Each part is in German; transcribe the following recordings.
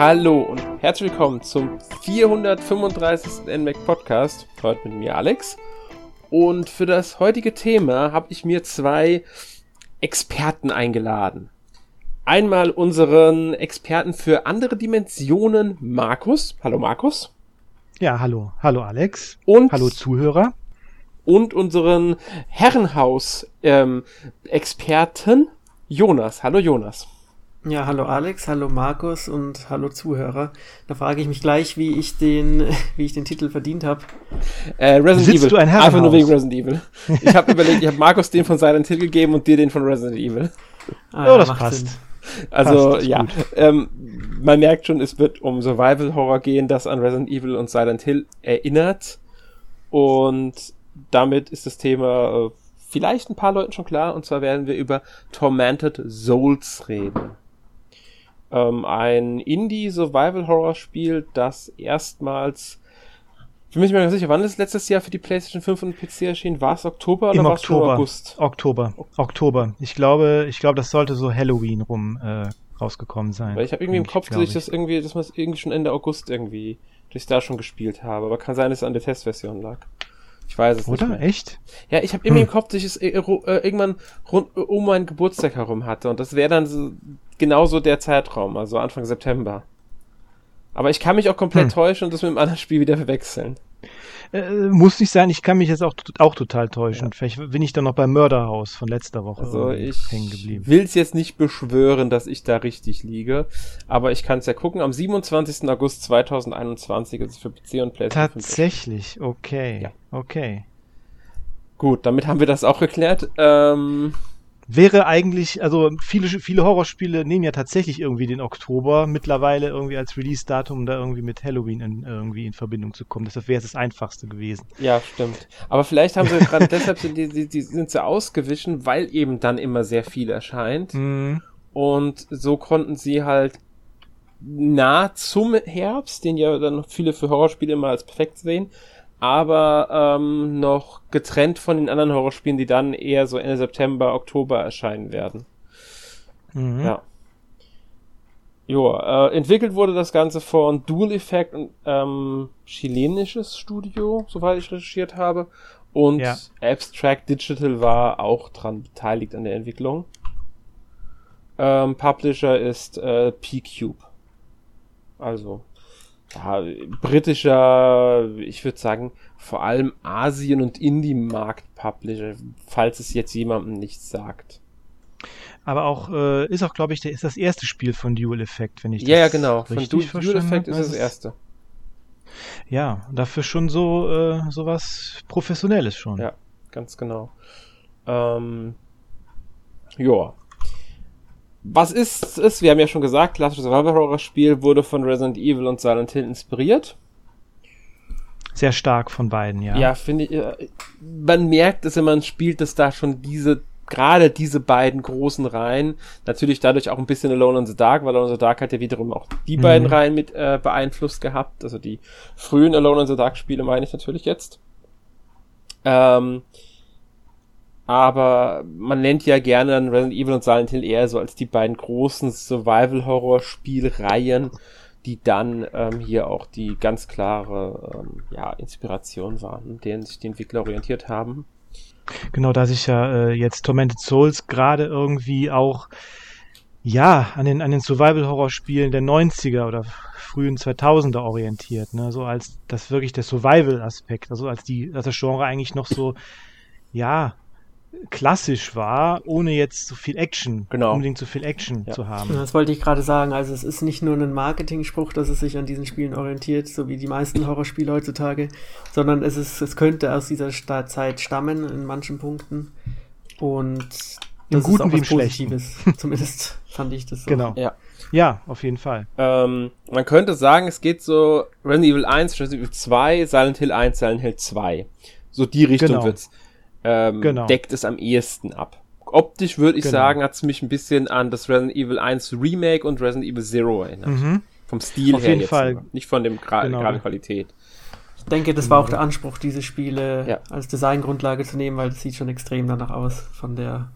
Hallo und herzlich willkommen zum 435. NMAC Podcast. Heute mit mir Alex. Und für das heutige Thema habe ich mir zwei Experten eingeladen. Einmal unseren Experten für andere Dimensionen, Markus. Hallo Markus. Ja, hallo. Hallo Alex. Und hallo Zuhörer. Und unseren Herrenhaus-Experten, ähm, Jonas. Hallo Jonas. Ja, hallo Alex, hallo Markus und hallo Zuhörer. Da frage ich mich gleich, wie ich den, wie ich den Titel verdient habe. Äh, Resident Sitzt Evil. du ein Einfach nur Herrenhaus? wegen Resident Evil. Ich habe überlegt, ich habe Markus den von Silent Hill gegeben und dir den von Resident Evil. Ah, Ja, das macht passt. Sinn. Also Passt, ja, ähm, man merkt schon, es wird um Survival Horror gehen, das an Resident Evil und Silent Hill erinnert. Und damit ist das Thema äh, vielleicht ein paar Leuten schon klar. Und zwar werden wir über Tormented Souls reden. Ähm, ein Indie-Survival-Horror-Spiel, das erstmals. Ich bin mir nicht mehr ganz sicher, wann ist letztes Jahr für die PlayStation 5 und PC erschienen? War es Oktober oder Im war es. August? Oktober. Oktober. Ich glaube, ich glaube, das sollte so Halloween rum äh, rausgekommen sein. Weil ich habe irgendwie im Kopf, dass ich das irgendwie, dass man es irgendwie schon Ende August irgendwie, dass ich da schon gespielt habe. Aber kann sein, dass es an der Testversion lag. Ich weiß es Oder? nicht mehr. Echt? Ja, ich habe irgendwie Hm. im Kopf, dass ich es äh, äh, irgendwann rund um meinen Geburtstag herum hatte. Und das wäre dann so, genauso der Zeitraum, also Anfang September. Aber ich kann mich auch komplett Hm. täuschen und das mit einem anderen Spiel wieder verwechseln. Äh, muss nicht sein. Ich kann mich jetzt auch, auch total täuschen. Vielleicht bin ich dann noch beim Mörderhaus von letzter Woche Also ich hängen geblieben. will es jetzt nicht beschwören, dass ich da richtig liege. Aber ich kann es ja gucken. Am 27. August 2021 ist es für PC und PlayStation 5 Tatsächlich. Okay. Ja. Okay. Gut, damit haben wir das auch geklärt. Ähm, Wäre eigentlich, also viele, viele Horrorspiele nehmen ja tatsächlich irgendwie den Oktober mittlerweile irgendwie als Release-Datum, um da irgendwie mit Halloween in, irgendwie in Verbindung zu kommen. Deshalb wäre es das einfachste gewesen. ja, stimmt. Aber vielleicht haben sie gerade deshalb sind die, die, die sind sie ausgewichen, weil eben dann immer sehr viel erscheint. Mhm. Und so konnten sie halt nah zum Herbst, den ja dann viele für Horrorspiele immer als perfekt sehen, aber ähm, noch getrennt von den anderen Horrorspielen, die dann eher so Ende September, Oktober erscheinen werden. Mhm. Ja. Joa, äh, entwickelt wurde das Ganze von Dual Effect, ein ähm, chilenisches Studio, soweit ich recherchiert habe. Und Ja. Abstract Digital war auch dran beteiligt an der Entwicklung. Ähm, Publisher ist äh, P-Cube. Also, ja, britischer, ich würde sagen, vor allem Asien- und Indie-Markt-Publisher, falls es jetzt jemandem nichts sagt. Aber auch, äh, ist auch, glaube ich, der ist das erste Spiel von Dual Effect, wenn ich Ja, ja, das genau. Von Du- Dual Effect ist das erste. Ja, dafür schon so, äh, sowas Professionelles schon. Ja, ganz genau. Ähm, ja. Was ist es? Wir haben ja schon gesagt, klassisches Survival-Horror-Spiel wurde von Resident Evil und Silent Hill inspiriert. Sehr stark von beiden, ja. Ja, finde ich. äh, Man merkt es, wenn man spielt, dass da schon diese, gerade diese beiden großen Reihen, natürlich dadurch auch ein bisschen Alone in the Dark, weil Alone in the Dark hat ja wiederum auch die Mhm. beiden Reihen mit äh, beeinflusst gehabt. Also die frühen Alone in the Dark Spiele meine ich natürlich jetzt. Ähm, aber man nennt ja gerne Resident Evil und Silent Hill eher so als die beiden großen Survival-Horror-Spielreihen, die dann ähm, hier auch die ganz klare ähm, ja, Inspiration waren, denen sich die Entwickler orientiert haben. Genau, da sich ja äh, jetzt Tormented Souls gerade irgendwie auch ja an den an den Survival Horror Spielen der 90er oder frühen 2000er orientiert, ne, so als das wirklich der Survival Aspekt, also als die als das Genre eigentlich noch so ja klassisch war, ohne jetzt so viel Action, Genau. unbedingt so viel Action Ja. zu haben. Das wollte ich gerade sagen. Also es ist nicht nur ein Marketing-Spruch, dass es sich an diesen Spielen orientiert, so wie die meisten Horrorspiele heutzutage, sondern es ist, es könnte aus dieser Sta Zeit stammen in manchen Punkten. Und Im das Guten ist auch wie im was Schlechten. Positives. Zumindest fand ich das so. Genau. Ja. Ja, auf jeden Fall. Ähm, man könnte sagen, es geht so Resident Evil 1, Resident Evil 2, Silent Hill 1, Silent Hill 2. So die Richtung Genau. wird's. Ähm, Genau. Deckt es am ehesten ab. Optisch würde ich Genau. sagen, hat es mich ein bisschen an das Resident Evil 1 Remake und Resident Evil Zero erinnert. Mhm. Vom Stil Auf her jeden jetzt. Fall. nur. Nicht von dem Gra Genau. gerade Qualität. Ich denke, das war auch der Anspruch, diese Spiele Ja. als Designgrundlage zu nehmen, weil das sieht schon extrem danach aus von der,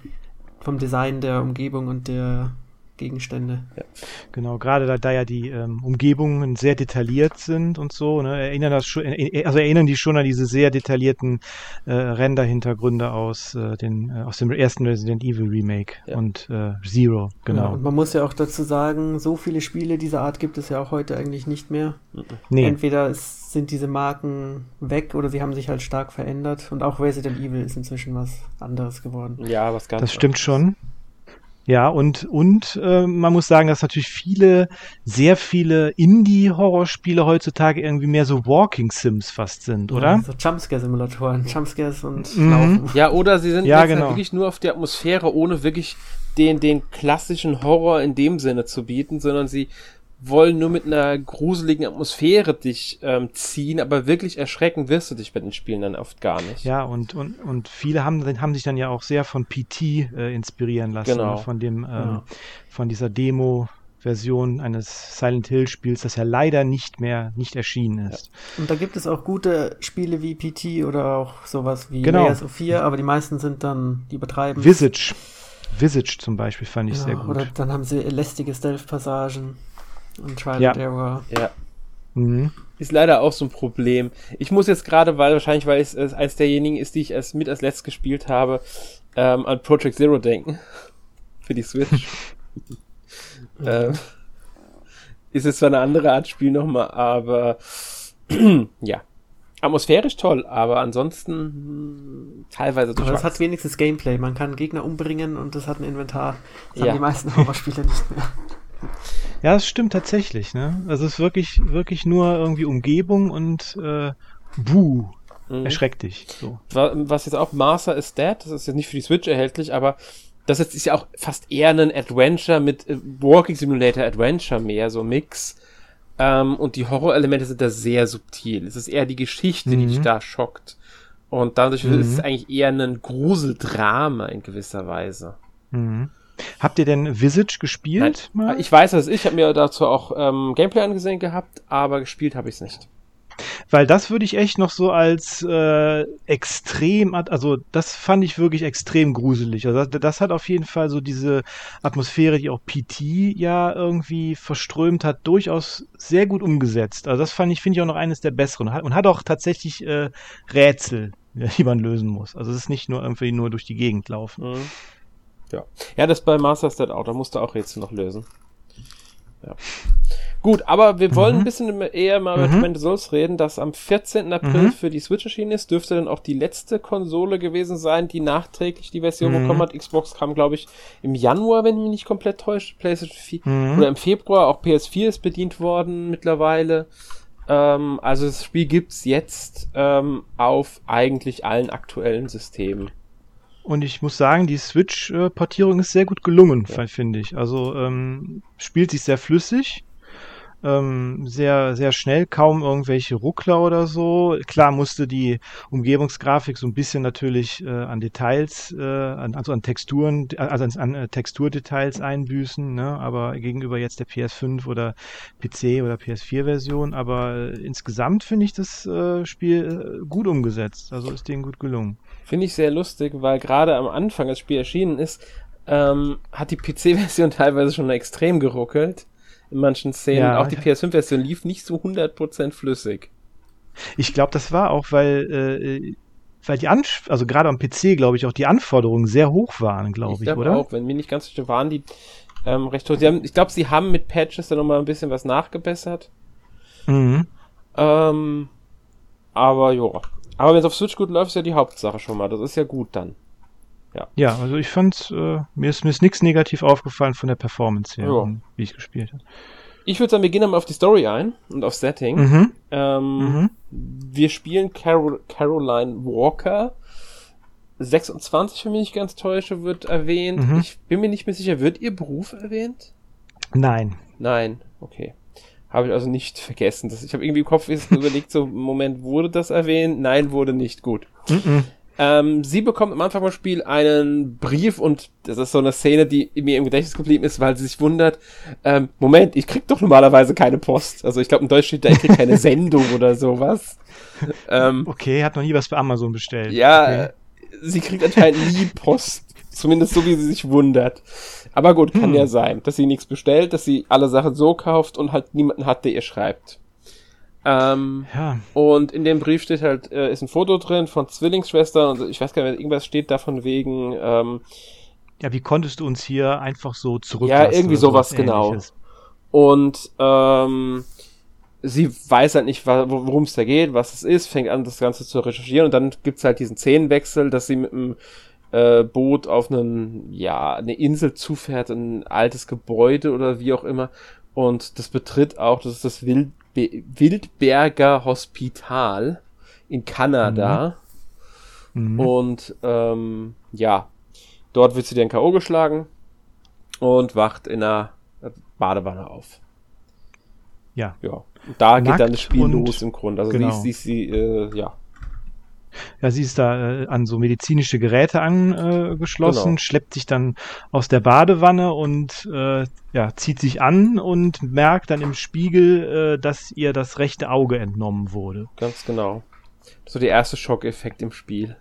vom Design der Umgebung und der, Gegenstände. Ja. Genau, gerade da, da ja die ähm, Umgebungen sehr detailliert sind und so, ne, erinnern das schon, äh, also erinnern die schon an diese sehr detaillierten äh, Render-Hintergründe aus äh, den äh, aus dem ersten Resident Evil Remake ja. und äh, Zero, genau. Ja, und man muss ja auch dazu sagen, so viele Spiele dieser Art gibt es ja auch heute eigentlich nicht mehr. Nee. Entweder es sind diese Marken weg oder sie haben sich halt stark verändert und auch Resident Evil ist inzwischen was anderes geworden. Ja, was ganz Das stimmt schon. Ja, und, und äh, man muss sagen, dass natürlich viele, sehr viele Indie-Horrorspiele heutzutage irgendwie mehr so Walking Sims fast sind, oder? Ja, so Jumpscare-Simulatoren, Jumpscares und mhm. Laufen. Ja, oder sie sind ja, jetzt genau. wirklich nur auf die Atmosphäre, ohne wirklich den, den klassischen Horror in dem Sinne zu bieten, sondern sie wollen nur mit einer gruseligen Atmosphäre dich ähm, ziehen, aber wirklich erschrecken wirst du dich bei den Spielen dann oft gar nicht. Ja, und, und, und viele haben, haben sich dann ja auch sehr von PT äh, inspirieren lassen, genau. von dem, ähm, ja. von dieser Demo. Version eines Silent Hill Spiels, das ja leider nicht mehr nicht erschienen ist. Ja. Und da gibt es auch gute Spiele wie PT oder auch sowas wie genau. Layers of 4, aber die meisten sind dann, die betreiben. Visage. Visage zum Beispiel fand ich ja, sehr gut. Oder dann haben sie lästige Stealth-Passagen. Und Trial ja. and Error. Ja. Mhm. Ist leider auch so ein Problem. Ich muss jetzt gerade, weil wahrscheinlich, weil es eines derjenigen ist, die ich als, mit als letztes gespielt habe, ähm, an Project Zero denken. Für die Switch. ähm, ist jetzt zwar eine andere Art Spiel nochmal, aber ja. Atmosphärisch toll, aber ansonsten hm, teilweise zu Aber es hat wenigstens Gameplay. Man kann Gegner umbringen und das hat ein Inventar. Das ja. haben die meisten Horrorspiele nicht mehr. Ja, es stimmt tatsächlich, ne? Also es ist wirklich, wirklich nur irgendwie Umgebung und äh, Buh. Mhm. Erschreckt dich. So. Was jetzt auch Master is Dead, das ist jetzt nicht für die Switch erhältlich, aber das jetzt ist ja auch fast eher ein Adventure mit äh, Walking Simulator Adventure mehr, so Mix. Ähm, und die Horrorelemente sind da sehr subtil. Es ist eher die Geschichte, mhm. die dich da schockt. Und dadurch mhm. ist es eigentlich eher ein Gruseldrama in gewisser Weise. Mhm. Habt ihr denn Visage gespielt? Nein. Ich weiß es, ich habe mir dazu auch ähm, Gameplay angesehen gehabt, aber gespielt habe ich es nicht. Weil das würde ich echt noch so als äh, extrem, also das fand ich wirklich extrem gruselig. Also das, das, hat auf jeden Fall so diese Atmosphäre, die auch PT ja irgendwie verströmt hat, durchaus sehr gut umgesetzt. Also das fand ich, finde ich auch noch eines der besseren und hat auch tatsächlich äh, Rätsel, die man lösen muss. Also es ist nicht nur irgendwie nur durch die Gegend laufen. Mhm. Ja. Ja, das bei Master Stat auch, da musst du auch Rätsel noch lösen. Ja. Gut, aber wir wollen mhm. ein bisschen eher mal über mhm. Tremendous Souls reden, das am 14. April mhm. für die Switch erschienen ist. Dürfte dann auch die letzte Konsole gewesen sein, die nachträglich die Version mhm. bekommen hat. Xbox kam, glaube ich, im Januar, wenn ich mich nicht komplett täusche. PlayStation 4 mhm. oder im Februar. Auch PS4 ist bedient worden mittlerweile. Ähm, also das Spiel gibt's jetzt ähm, auf eigentlich allen aktuellen Systemen. Und ich muss sagen, die Switch-Portierung ist sehr gut gelungen, finde ich. Also ähm, spielt sich sehr flüssig ähm, sehr, sehr schnell, kaum irgendwelche Ruckler oder so. Klar musste die Umgebungsgrafik so ein bisschen natürlich äh, an Details, äh, an, also an Texturen, also an, an äh, Texturdetails einbüßen, ne? aber gegenüber jetzt der PS5 oder PC oder PS4-Version. Aber äh, insgesamt finde ich das äh, Spiel gut umgesetzt. Also ist denen gut gelungen. Finde ich sehr lustig, weil gerade am Anfang, als das Spiel erschienen ist, ähm, hat die PC-Version teilweise schon extrem geruckelt in manchen Szenen. Ja. Auch die PS5-Version lief nicht so 100% flüssig. Ich glaube, das war auch, weil, äh, weil die An also gerade am PC, glaube ich, auch die Anforderungen sehr hoch waren, glaube ich, ich glaub oder? auch, wenn mir nicht ganz sicher waren, die ähm, recht hoch. Haben, ich glaube, sie haben mit Patches dann nochmal ein bisschen was nachgebessert. Mhm. Ähm, aber ja. Aber wenn es auf Switch gut läuft, ist ja die Hauptsache schon mal. Das ist ja gut dann. Ja. ja, also ich fand, äh, mir ist, mir ist nichts negativ aufgefallen von der Performance her, ja. wie ich gespielt habe. Ich würde sagen, wir gehen dann mal auf die Story ein und auf Setting. Mhm. Ähm, mhm. Wir spielen Carol Caroline Walker. 26, wenn mich nicht ganz täusche, wird erwähnt. Mhm. Ich bin mir nicht mehr sicher, wird ihr Beruf erwähnt? Nein. Nein, okay. Habe ich also nicht vergessen. Das, ich habe irgendwie im Kopf überlegt, so, Moment, wurde das erwähnt? Nein, wurde nicht. Gut. Mhm. Ähm, sie bekommt am Anfang vom Spiel einen Brief und das ist so eine Szene, die mir im Gedächtnis geblieben ist, weil sie sich wundert, ähm, Moment, ich krieg doch normalerweise keine Post. Also ich glaube, in Deutsch steht da, ich krieg keine Sendung oder sowas. Ähm, okay, hat noch nie was bei Amazon bestellt. Ja, okay. sie kriegt anscheinend nie Post Zumindest so, wie sie sich wundert. Aber gut, kann hm. ja sein, dass sie nichts bestellt, dass sie alle Sachen so kauft und halt niemanden hat, der ihr schreibt. Ähm, ja. Und in dem Brief steht halt, äh, ist ein Foto drin von Zwillingsschwestern und ich weiß gar nicht, irgendwas steht davon wegen, ähm, ja, wie konntest du uns hier einfach so zurücklassen? Ja, irgendwie sowas, sowas genau. Und ähm, sie weiß halt nicht, worum es da geht, was es ist, fängt an, das Ganze zu recherchieren und dann gibt's halt diesen Szenenwechsel, dass sie mit dem äh, Boot auf einen, ja, eine Insel zufährt, ein altes Gebäude oder wie auch immer. Und das betritt auch, das ist das Wild, Wildberger Hospital in Kanada. Mhm. Mhm. Und ähm, ja, dort wird sie dann K.O. geschlagen und wacht in einer Badewanne auf. Ja. Ja. Und da Nackt geht dann das Spiel los im Grunde. Also genau. sie, sie, sie äh, ja, ja, sie ist da äh, an so medizinische Geräte angeschlossen, genau. schleppt sich dann aus der Badewanne und äh, ja, zieht sich an und merkt dann im Spiegel, äh, dass ihr das rechte Auge entnommen wurde. Ganz genau. So der erste Schockeffekt im Spiel.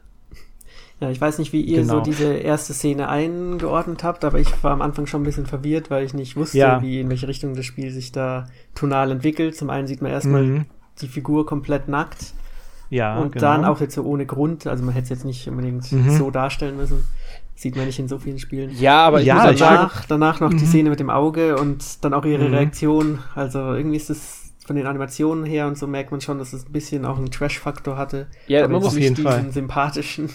Ja, ich weiß nicht, wie ihr genau. so diese erste Szene eingeordnet habt, aber ich war am Anfang schon ein bisschen verwirrt, weil ich nicht wusste, ja. wie in welche Richtung das Spiel sich da tonal entwickelt. Zum einen sieht man erstmal mhm. die Figur komplett nackt ja, und genau. dann auch jetzt so ohne Grund, also man hätte es jetzt nicht unbedingt mhm. so darstellen müssen. Sieht man nicht in so vielen Spielen. Ja, aber ich ja, muss danach, sagen, danach noch mhm. die Szene mit dem Auge und dann auch ihre mhm. Reaktion. Also irgendwie ist es von den Animationen her und so merkt man schon, dass es ein bisschen auch einen Trash-Faktor hatte. Ja, man muss auf jeden Fall. sympathischen.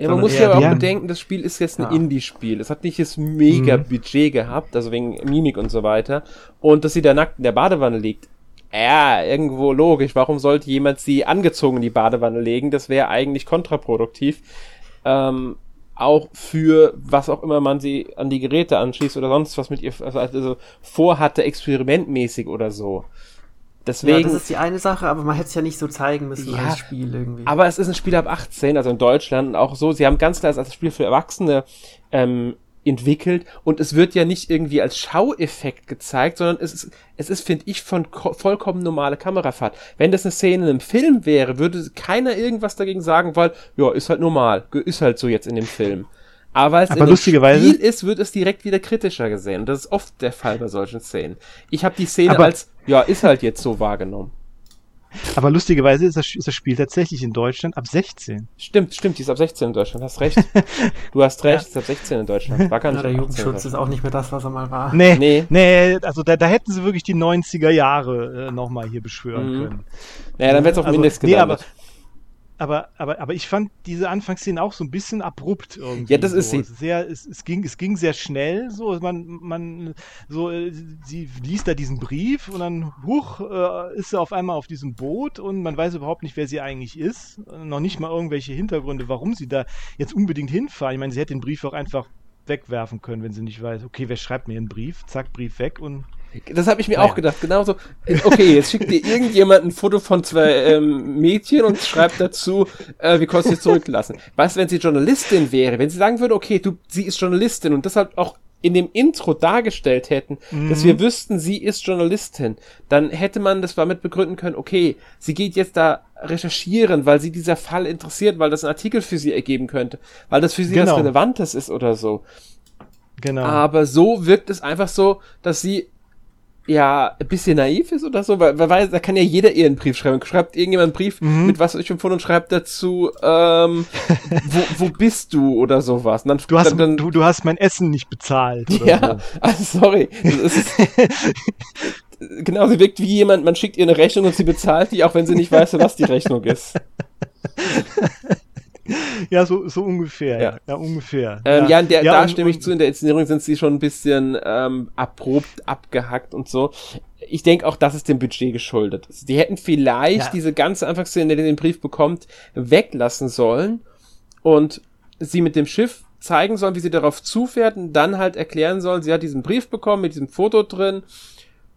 Ja, man muss ja auch bedenken, das Spiel ist jetzt ein ja. Indie-Spiel. Es hat nicht das mega mhm. Budget gehabt, also wegen Mimik und so weiter. Und dass sie da nackt in der Badewanne liegt, ja, irgendwo logisch. Warum sollte jemand sie angezogen in die Badewanne legen? Das wäre eigentlich kontraproduktiv. Ähm, auch für was auch immer man sie an die Geräte anschließt oder sonst was mit ihr also, also vorhatte, experimentmäßig oder so. Deswegen, ja, das ist die eine Sache, aber man hätte es ja nicht so zeigen müssen ja, als Spiel irgendwie. Aber es ist ein Spiel ab 18, also in Deutschland auch so. Sie haben ganz klar als Spiel für Erwachsene ähm, entwickelt und es wird ja nicht irgendwie als Schaueffekt gezeigt, sondern es ist, es ist, finde ich, von vollkommen normale Kamerafahrt. Wenn das eine Szene in einem Film wäre, würde keiner irgendwas dagegen sagen, weil, ja, ist halt normal, ist halt so jetzt in dem Film. Aber weil es Aber in dem Spiel ist, wird es direkt wieder kritischer gesehen. Und das ist oft der Fall bei solchen Szenen. Ich habe die Szene als, ja, ist halt jetzt so wahrgenommen. Aber lustigerweise ist das, ist das Spiel tatsächlich in Deutschland ab 16. Stimmt, stimmt, die ist ab 16 in Deutschland, hast recht. Du hast recht, ja. ist ab 16 in Deutschland. War gar nicht ja, der Jugendschutz ist auch nicht mehr das, was er mal war. Nee, nee, nee also da, da hätten sie wirklich die 90er Jahre äh, nochmal hier beschwören mhm. können. Naja, dann wird es auf also, Mindest nee, aber, aber, aber, aber ich fand diese Anfangsszene auch so ein bisschen abrupt irgendwie. Ja, das ist so. sie. Sehr, es, es, ging, es ging sehr schnell, so, man, man, so, äh, sie liest da diesen Brief und dann, huch, äh, ist sie auf einmal auf diesem Boot und man weiß überhaupt nicht, wer sie eigentlich ist. Noch nicht mal irgendwelche Hintergründe, warum sie da jetzt unbedingt hinfahren. Ich meine, sie hätte den Brief auch einfach wegwerfen können, wenn sie nicht weiß, okay, wer schreibt mir einen Brief? Zack, Brief weg und das habe ich mir naja. auch gedacht. Genauso. Okay, jetzt schickt dir irgendjemand ein Foto von zwei ähm, Mädchen und schreibt dazu, äh, wie kannst du sie zurücklassen. Was, wenn sie Journalistin wäre? Wenn sie sagen würde, okay, du, sie ist Journalistin und deshalb auch in dem Intro dargestellt hätten, mhm. dass wir wüssten, sie ist Journalistin, dann hätte man das damit begründen können, okay, sie geht jetzt da recherchieren, weil sie dieser Fall interessiert, weil das ein Artikel für sie ergeben könnte, weil das für sie genau. was Relevantes ist oder so. Genau. Aber so wirkt es einfach so, dass sie ja ein bisschen naiv ist oder so, weil, weil da kann ja jeder ihr einen Brief schreiben. Schreibt irgendjemand einen Brief mhm. mit was ich empfohlen und schreibt dazu, ähm, wo, wo bist du oder sowas. Und dann, du, hast, dann, du, du hast mein Essen nicht bezahlt. ja, so. also sorry. Ist, genau, sie wirkt wie jemand, man schickt ihr eine Rechnung und sie bezahlt die, auch wenn sie nicht weiß, was die Rechnung ist. ja, so, so ungefähr. Ja, ja ungefähr. Ähm, ja. ja, der, ja, da stimme ich zu, in der Inszenierung sind sie schon ein bisschen ähm, abrupt, abgehackt und so. Ich denke auch, das ist dem Budget geschuldet. Die hätten vielleicht diese ganze Anfangsszene, in der den Brief bekommt, weglassen sollen und sie mit dem Schiff zeigen sollen, wie sie darauf zufährt und dann halt erklären sollen, sie hat diesen Brief bekommen mit diesem Foto drin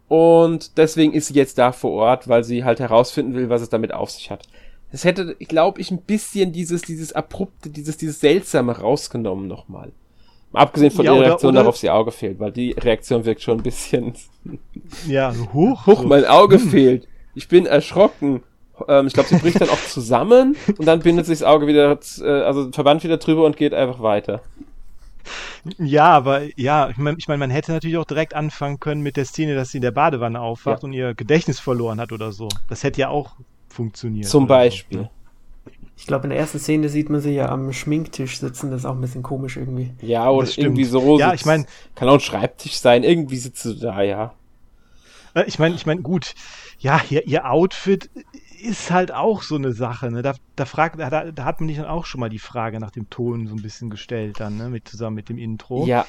und deswegen ist sie jetzt da vor Ort, weil sie halt herausfinden will, was es damit auf sich hat. Das hätte, glaube ich, ein bisschen dieses, dieses abrupte, dieses, dieses seltsame rausgenommen nochmal. Abgesehen von ja, der Reaktion oder, oder, darauf, sie Auge fehlt, weil die Reaktion wirkt schon ein bisschen. Ja, hoch. Hoch, mein Auge hm. fehlt. Ich bin erschrocken. Ähm, ich glaube, sie bricht dann auch zusammen und dann bindet sich das Auge wieder, äh, also Verband wieder drüber und geht einfach weiter. Ja, aber ja, ich meine, ich mein, man hätte natürlich auch direkt anfangen können mit der Szene, dass sie in der Badewanne aufwacht ja. und ihr Gedächtnis verloren hat oder so. Das hätte ja auch funktioniert. Zum Beispiel. So. Ich glaube, in der ersten Szene sieht man sie ja am Schminktisch sitzen, das ist auch ein bisschen komisch irgendwie. Ja, oder irgendwie so. Ja, ich meine. Kann auch ein Schreibtisch sein, irgendwie sitzt du da, ja. Äh, ich meine, ich meine, gut, ja, ihr, ihr Outfit ist halt auch so eine Sache. Ne? Da, da, fragt, da, da hat man sich dann auch schon mal die Frage nach dem Ton so ein bisschen gestellt, dann, ne? mit, zusammen mit dem Intro. Ja.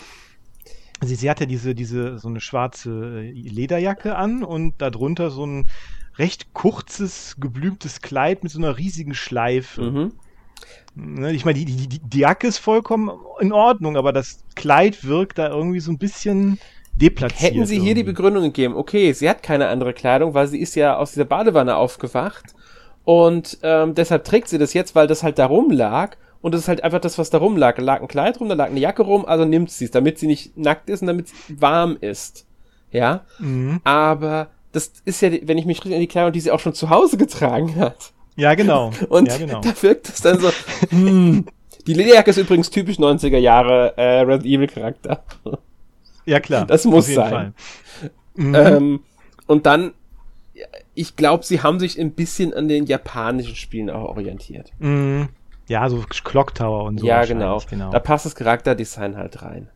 Sie, sie hat ja diese, diese, so eine schwarze äh, Lederjacke an und darunter so ein recht kurzes, geblümtes Kleid mit so einer riesigen Schleife. Mhm. Ne, ich meine, die, die, die Jacke ist vollkommen in Ordnung, aber das Kleid wirkt da irgendwie so ein bisschen deplatziert. Hätten sie irgendwie. hier die Begründung gegeben, okay, sie hat keine andere Kleidung, weil sie ist ja aus dieser Badewanne aufgewacht und ähm, deshalb trägt sie das jetzt, weil das halt da rumlag und das ist halt einfach das, was da rumlag. Da lag ein Kleid rum, da lag eine Jacke rum, also nimmt sie es, damit sie nicht nackt ist und damit es warm ist. Ja, mhm. aber das ist ja, wenn ich mich richtig an die Kleidung, die sie auch schon zu Hause getragen hat. Ja, genau. Und ja, genau. da wirkt es dann so, hm. Die Lederjacke ist übrigens typisch 90er Jahre äh, Red Evil Charakter. Ja, klar. Das muss sein. Mhm. Ähm, und dann, ich glaube, sie haben sich ein bisschen an den japanischen Spielen auch orientiert. Mhm. Ja, so Clock Tower und so. Ja, genau. genau. Da passt das Charakterdesign halt rein.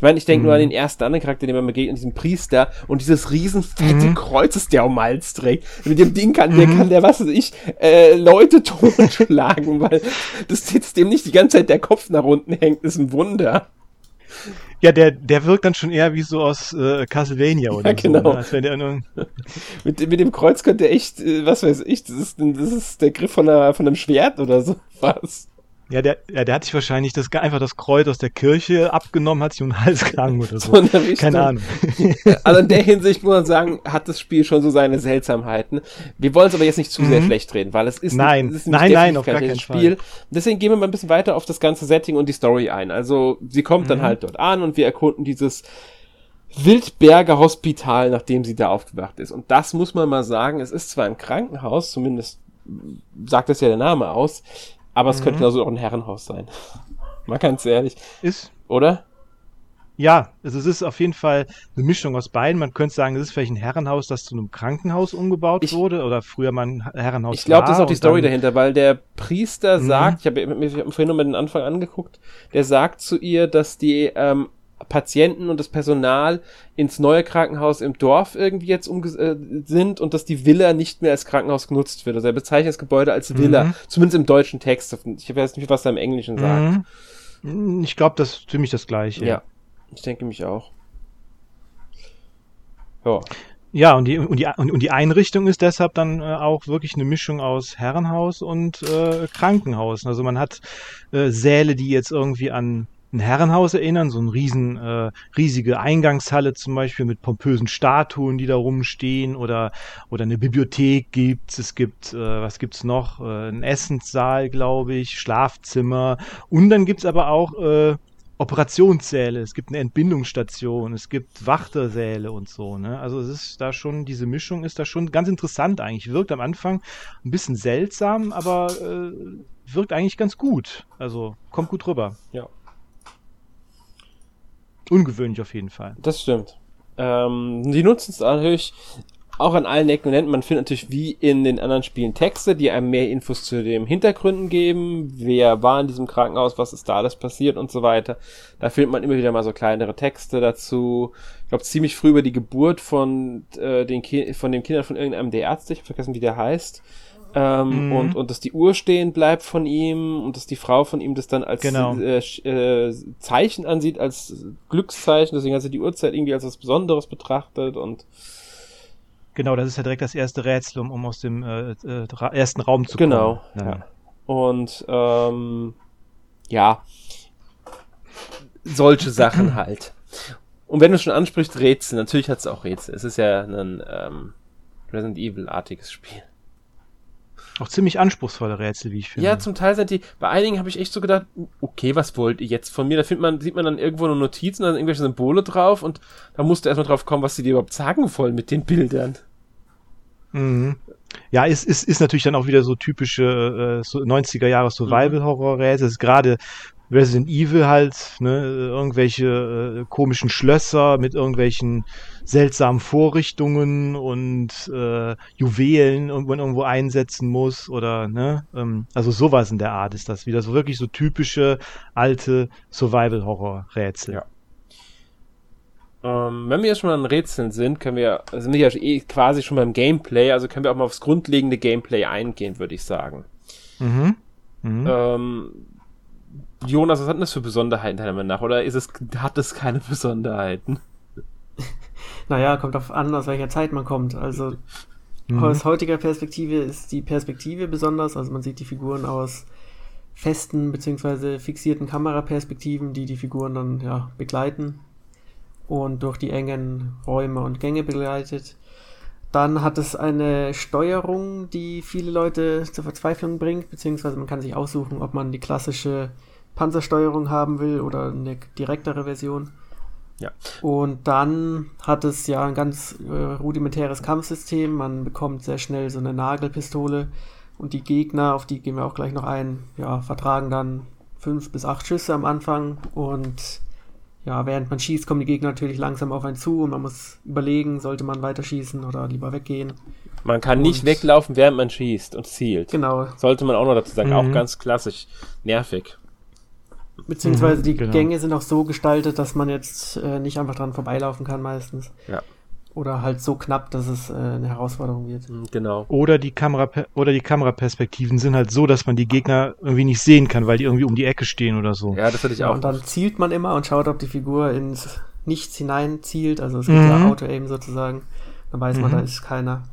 Ich meine, ich denke mhm. nur an den ersten anderen Charakter, den man begegnet, diesen Priester und dieses riesen fette mhm. Kreuz, das der um Hals trägt. Mit dem Ding kann, der mhm. kann der, was weiß ich, äh, Leute totschlagen, weil das jetzt dem nicht die ganze Zeit der Kopf nach unten hängt, ist ein Wunder. Ja, der, der wirkt dann schon eher wie so aus äh, Castlevania oder ja, genau. so. Ne? Als wenn der nur mit, mit dem Kreuz könnte echt, äh, was weiß ich, das ist, das ist der Griff von, einer, von einem Schwert oder so was. Ja, der, ja, der hat sich wahrscheinlich das, einfach das Kreuz aus der Kirche abgenommen, hat sich um den Hals gehangen oder so. so Keine Ahnung. Also in der Hinsicht muss man sagen, hat das Spiel schon so seine Seltsamheiten. Wir wollen es aber jetzt nicht zu mhm. sehr schlecht reden, weil es ist, nein, nicht, es ist nein, nein, auf gar keinen Spiel. Fall. Deswegen gehen wir mal ein bisschen weiter auf das ganze Setting und die Story ein. Also sie kommt mhm. dann halt dort an und wir erkunden dieses Wildberger Hospital, nachdem sie da aufgewacht ist. Und das muss man mal sagen, es ist zwar ein Krankenhaus, zumindest sagt das ja der Name aus, aber es mhm. könnte also auch ein Herrenhaus sein. Mal ganz ehrlich. Ist. Oder? Ja, also es ist auf jeden Fall eine Mischung aus beiden. Man könnte sagen, es ist vielleicht ein Herrenhaus, das zu einem Krankenhaus umgebaut ich, wurde oder früher mal ein Herrenhaus Ich glaube, das ist auch die Story dahinter, weil der Priester mhm. sagt, ich habe mir vorhin noch mal den Anfang angeguckt, der sagt zu ihr, dass die ähm, Patienten und das Personal ins neue Krankenhaus im Dorf irgendwie jetzt umge äh, sind und dass die Villa nicht mehr als Krankenhaus genutzt wird. Also er bezeichnet das Gebäude als Villa, mhm. zumindest im deutschen Text. Ich weiß nicht, was er im Englischen sagt. Mhm. Ich glaube, das ist ziemlich das gleiche. Ja, ich denke mich auch. Ja. Ja, und die, und, die, und die Einrichtung ist deshalb dann äh, auch wirklich eine Mischung aus Herrenhaus und äh, Krankenhaus. Also man hat äh, Säle, die jetzt irgendwie an ein Herrenhaus erinnern, so ein riesen, äh, riesige Eingangshalle zum Beispiel mit pompösen Statuen, die da rumstehen oder, oder eine Bibliothek gibt's. Es gibt, äh, was gibt's noch? Äh, ein Essenssaal, glaube ich, Schlafzimmer. Und dann gibt's aber auch äh, Operationssäle, es gibt eine Entbindungsstation, es gibt Wachtersäle und so. Ne? Also es ist da schon, diese Mischung ist da schon ganz interessant eigentlich. Wirkt am Anfang ein bisschen seltsam, aber äh, wirkt eigentlich ganz gut. Also kommt gut rüber. Ja. Ungewöhnlich auf jeden Fall. Das stimmt. Ähm, die nutzen es natürlich auch an allen Ecken und Enden. Man findet natürlich wie in den anderen Spielen Texte, die einem mehr Infos zu den Hintergründen geben. Wer war in diesem Krankenhaus, was ist da alles passiert und so weiter. Da findet man immer wieder mal so kleinere Texte dazu. Ich glaube, ziemlich früh über die Geburt von, äh, den Ki von den Kindern von irgendeinem der Ärzte, ich habe vergessen, wie der heißt. Ähm, mhm. und, und dass die Uhr stehen bleibt von ihm und dass die Frau von ihm das dann als genau. äh, äh, Zeichen ansieht, als Glückszeichen, deswegen hat sie die Uhrzeit irgendwie als was Besonderes betrachtet und Genau, das ist ja direkt das erste Rätsel, um, um aus dem äh, äh, ersten Raum zu genau, kommen. Genau. Ja. Und ähm, ja, solche Sachen halt. Und wenn du schon ansprichst, Rätsel, natürlich hat es auch Rätsel. Es ist ja ein ähm, Resident Evil-artiges Spiel. Auch ziemlich anspruchsvolle Rätsel, wie ich finde. Ja, zum Teil sind die, bei einigen habe ich echt so gedacht, okay, was wollt ihr jetzt von mir? Da findet man, sieht man dann irgendwo eine Notiz und dann irgendwelche Symbole drauf und da musst du erstmal drauf kommen, was sie dir überhaupt sagen wollen mit den Bildern. Mhm. Ja, es ist, ist, ist natürlich dann auch wieder so typische äh, so 90er Jahre Survival-Horror-Rätsel. Es ist gerade Resident Evil halt, ne, irgendwelche äh, komischen Schlösser mit irgendwelchen seltsamen Vorrichtungen und äh, Juwelen irgendwo, irgendwo einsetzen muss oder ne, ähm, also sowas in der Art ist das wieder so wirklich so typische alte Survival-Horror-Rätsel. Ja. Ähm, wenn wir jetzt schon mal an Rätseln sind, können wir, sind wir ja eh quasi schon beim Gameplay, also können wir auch mal aufs grundlegende Gameplay eingehen, würde ich sagen. Mhm. Mhm. Ähm, Jonas, was hat denn das für Besonderheiten deiner Meinung nach? Oder ist es, hat es keine Besonderheiten? Naja, kommt auf an, aus welcher Zeit man kommt. Also mhm. aus heutiger Perspektive ist die Perspektive besonders. Also man sieht die Figuren aus festen bzw. fixierten Kameraperspektiven, die die Figuren dann ja begleiten und durch die engen Räume und Gänge begleitet. Dann hat es eine Steuerung, die viele Leute zur Verzweiflung bringt, beziehungsweise man kann sich aussuchen, ob man die klassische Panzersteuerung haben will oder eine direktere Version. Ja. Und dann hat es ja ein ganz äh, rudimentäres Kampfsystem. Man bekommt sehr schnell so eine Nagelpistole und die Gegner, auf die gehen wir auch gleich noch ein, ja, vertragen dann fünf bis acht Schüsse am Anfang und ja, während man schießt, kommen die Gegner natürlich langsam auf einen zu und man muss überlegen, sollte man weiter schießen oder lieber weggehen. Man kann und nicht weglaufen, während man schießt und zielt. Genau. Sollte man auch noch dazu sagen, mhm. auch ganz klassisch, nervig. Beziehungsweise mhm, die genau. Gänge sind auch so gestaltet, dass man jetzt äh, nicht einfach dran vorbeilaufen kann meistens. Ja. Oder halt so knapp, dass es äh, eine Herausforderung wird. Mhm, genau. Oder die Kamera oder die Kameraperspektiven sind halt so, dass man die Gegner irgendwie nicht sehen kann, weil die irgendwie um die Ecke stehen oder so. Ja, das hatte ich auch. Und dann zielt man immer und schaut, ob die Figur ins Nichts hinein zielt. Also es gibt mhm. ja Auto-Aim sozusagen. Dann weiß man, mhm. da ist keiner.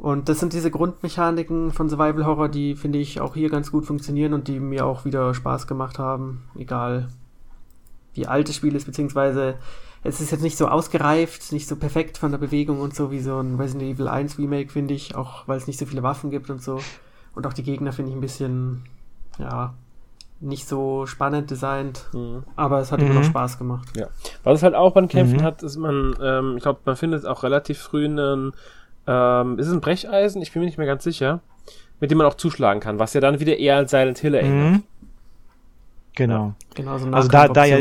Und das sind diese Grundmechaniken von Survival Horror, die finde ich auch hier ganz gut funktionieren und die mir auch wieder Spaß gemacht haben. Egal wie alt das Spiel ist, beziehungsweise es ist jetzt nicht so ausgereift, nicht so perfekt von der Bewegung und so wie so ein Resident Evil 1 Remake, finde ich, auch weil es nicht so viele Waffen gibt und so. Und auch die Gegner finde ich ein bisschen, ja, nicht so spannend designt, mhm. aber es hat mhm. immer noch mhm. Spaß gemacht. Ja. Was es halt auch beim Kämpfen mhm. hat, ist man, ähm, ich glaube, man findet auch relativ früh einen, ähm, ist es ein Brecheisen? Ich bin mir nicht mehr ganz sicher, mit dem man auch zuschlagen kann, was ja dann wieder eher an Silent Hill erinnert. Mhm. Genau. Genau, so also da, da ja,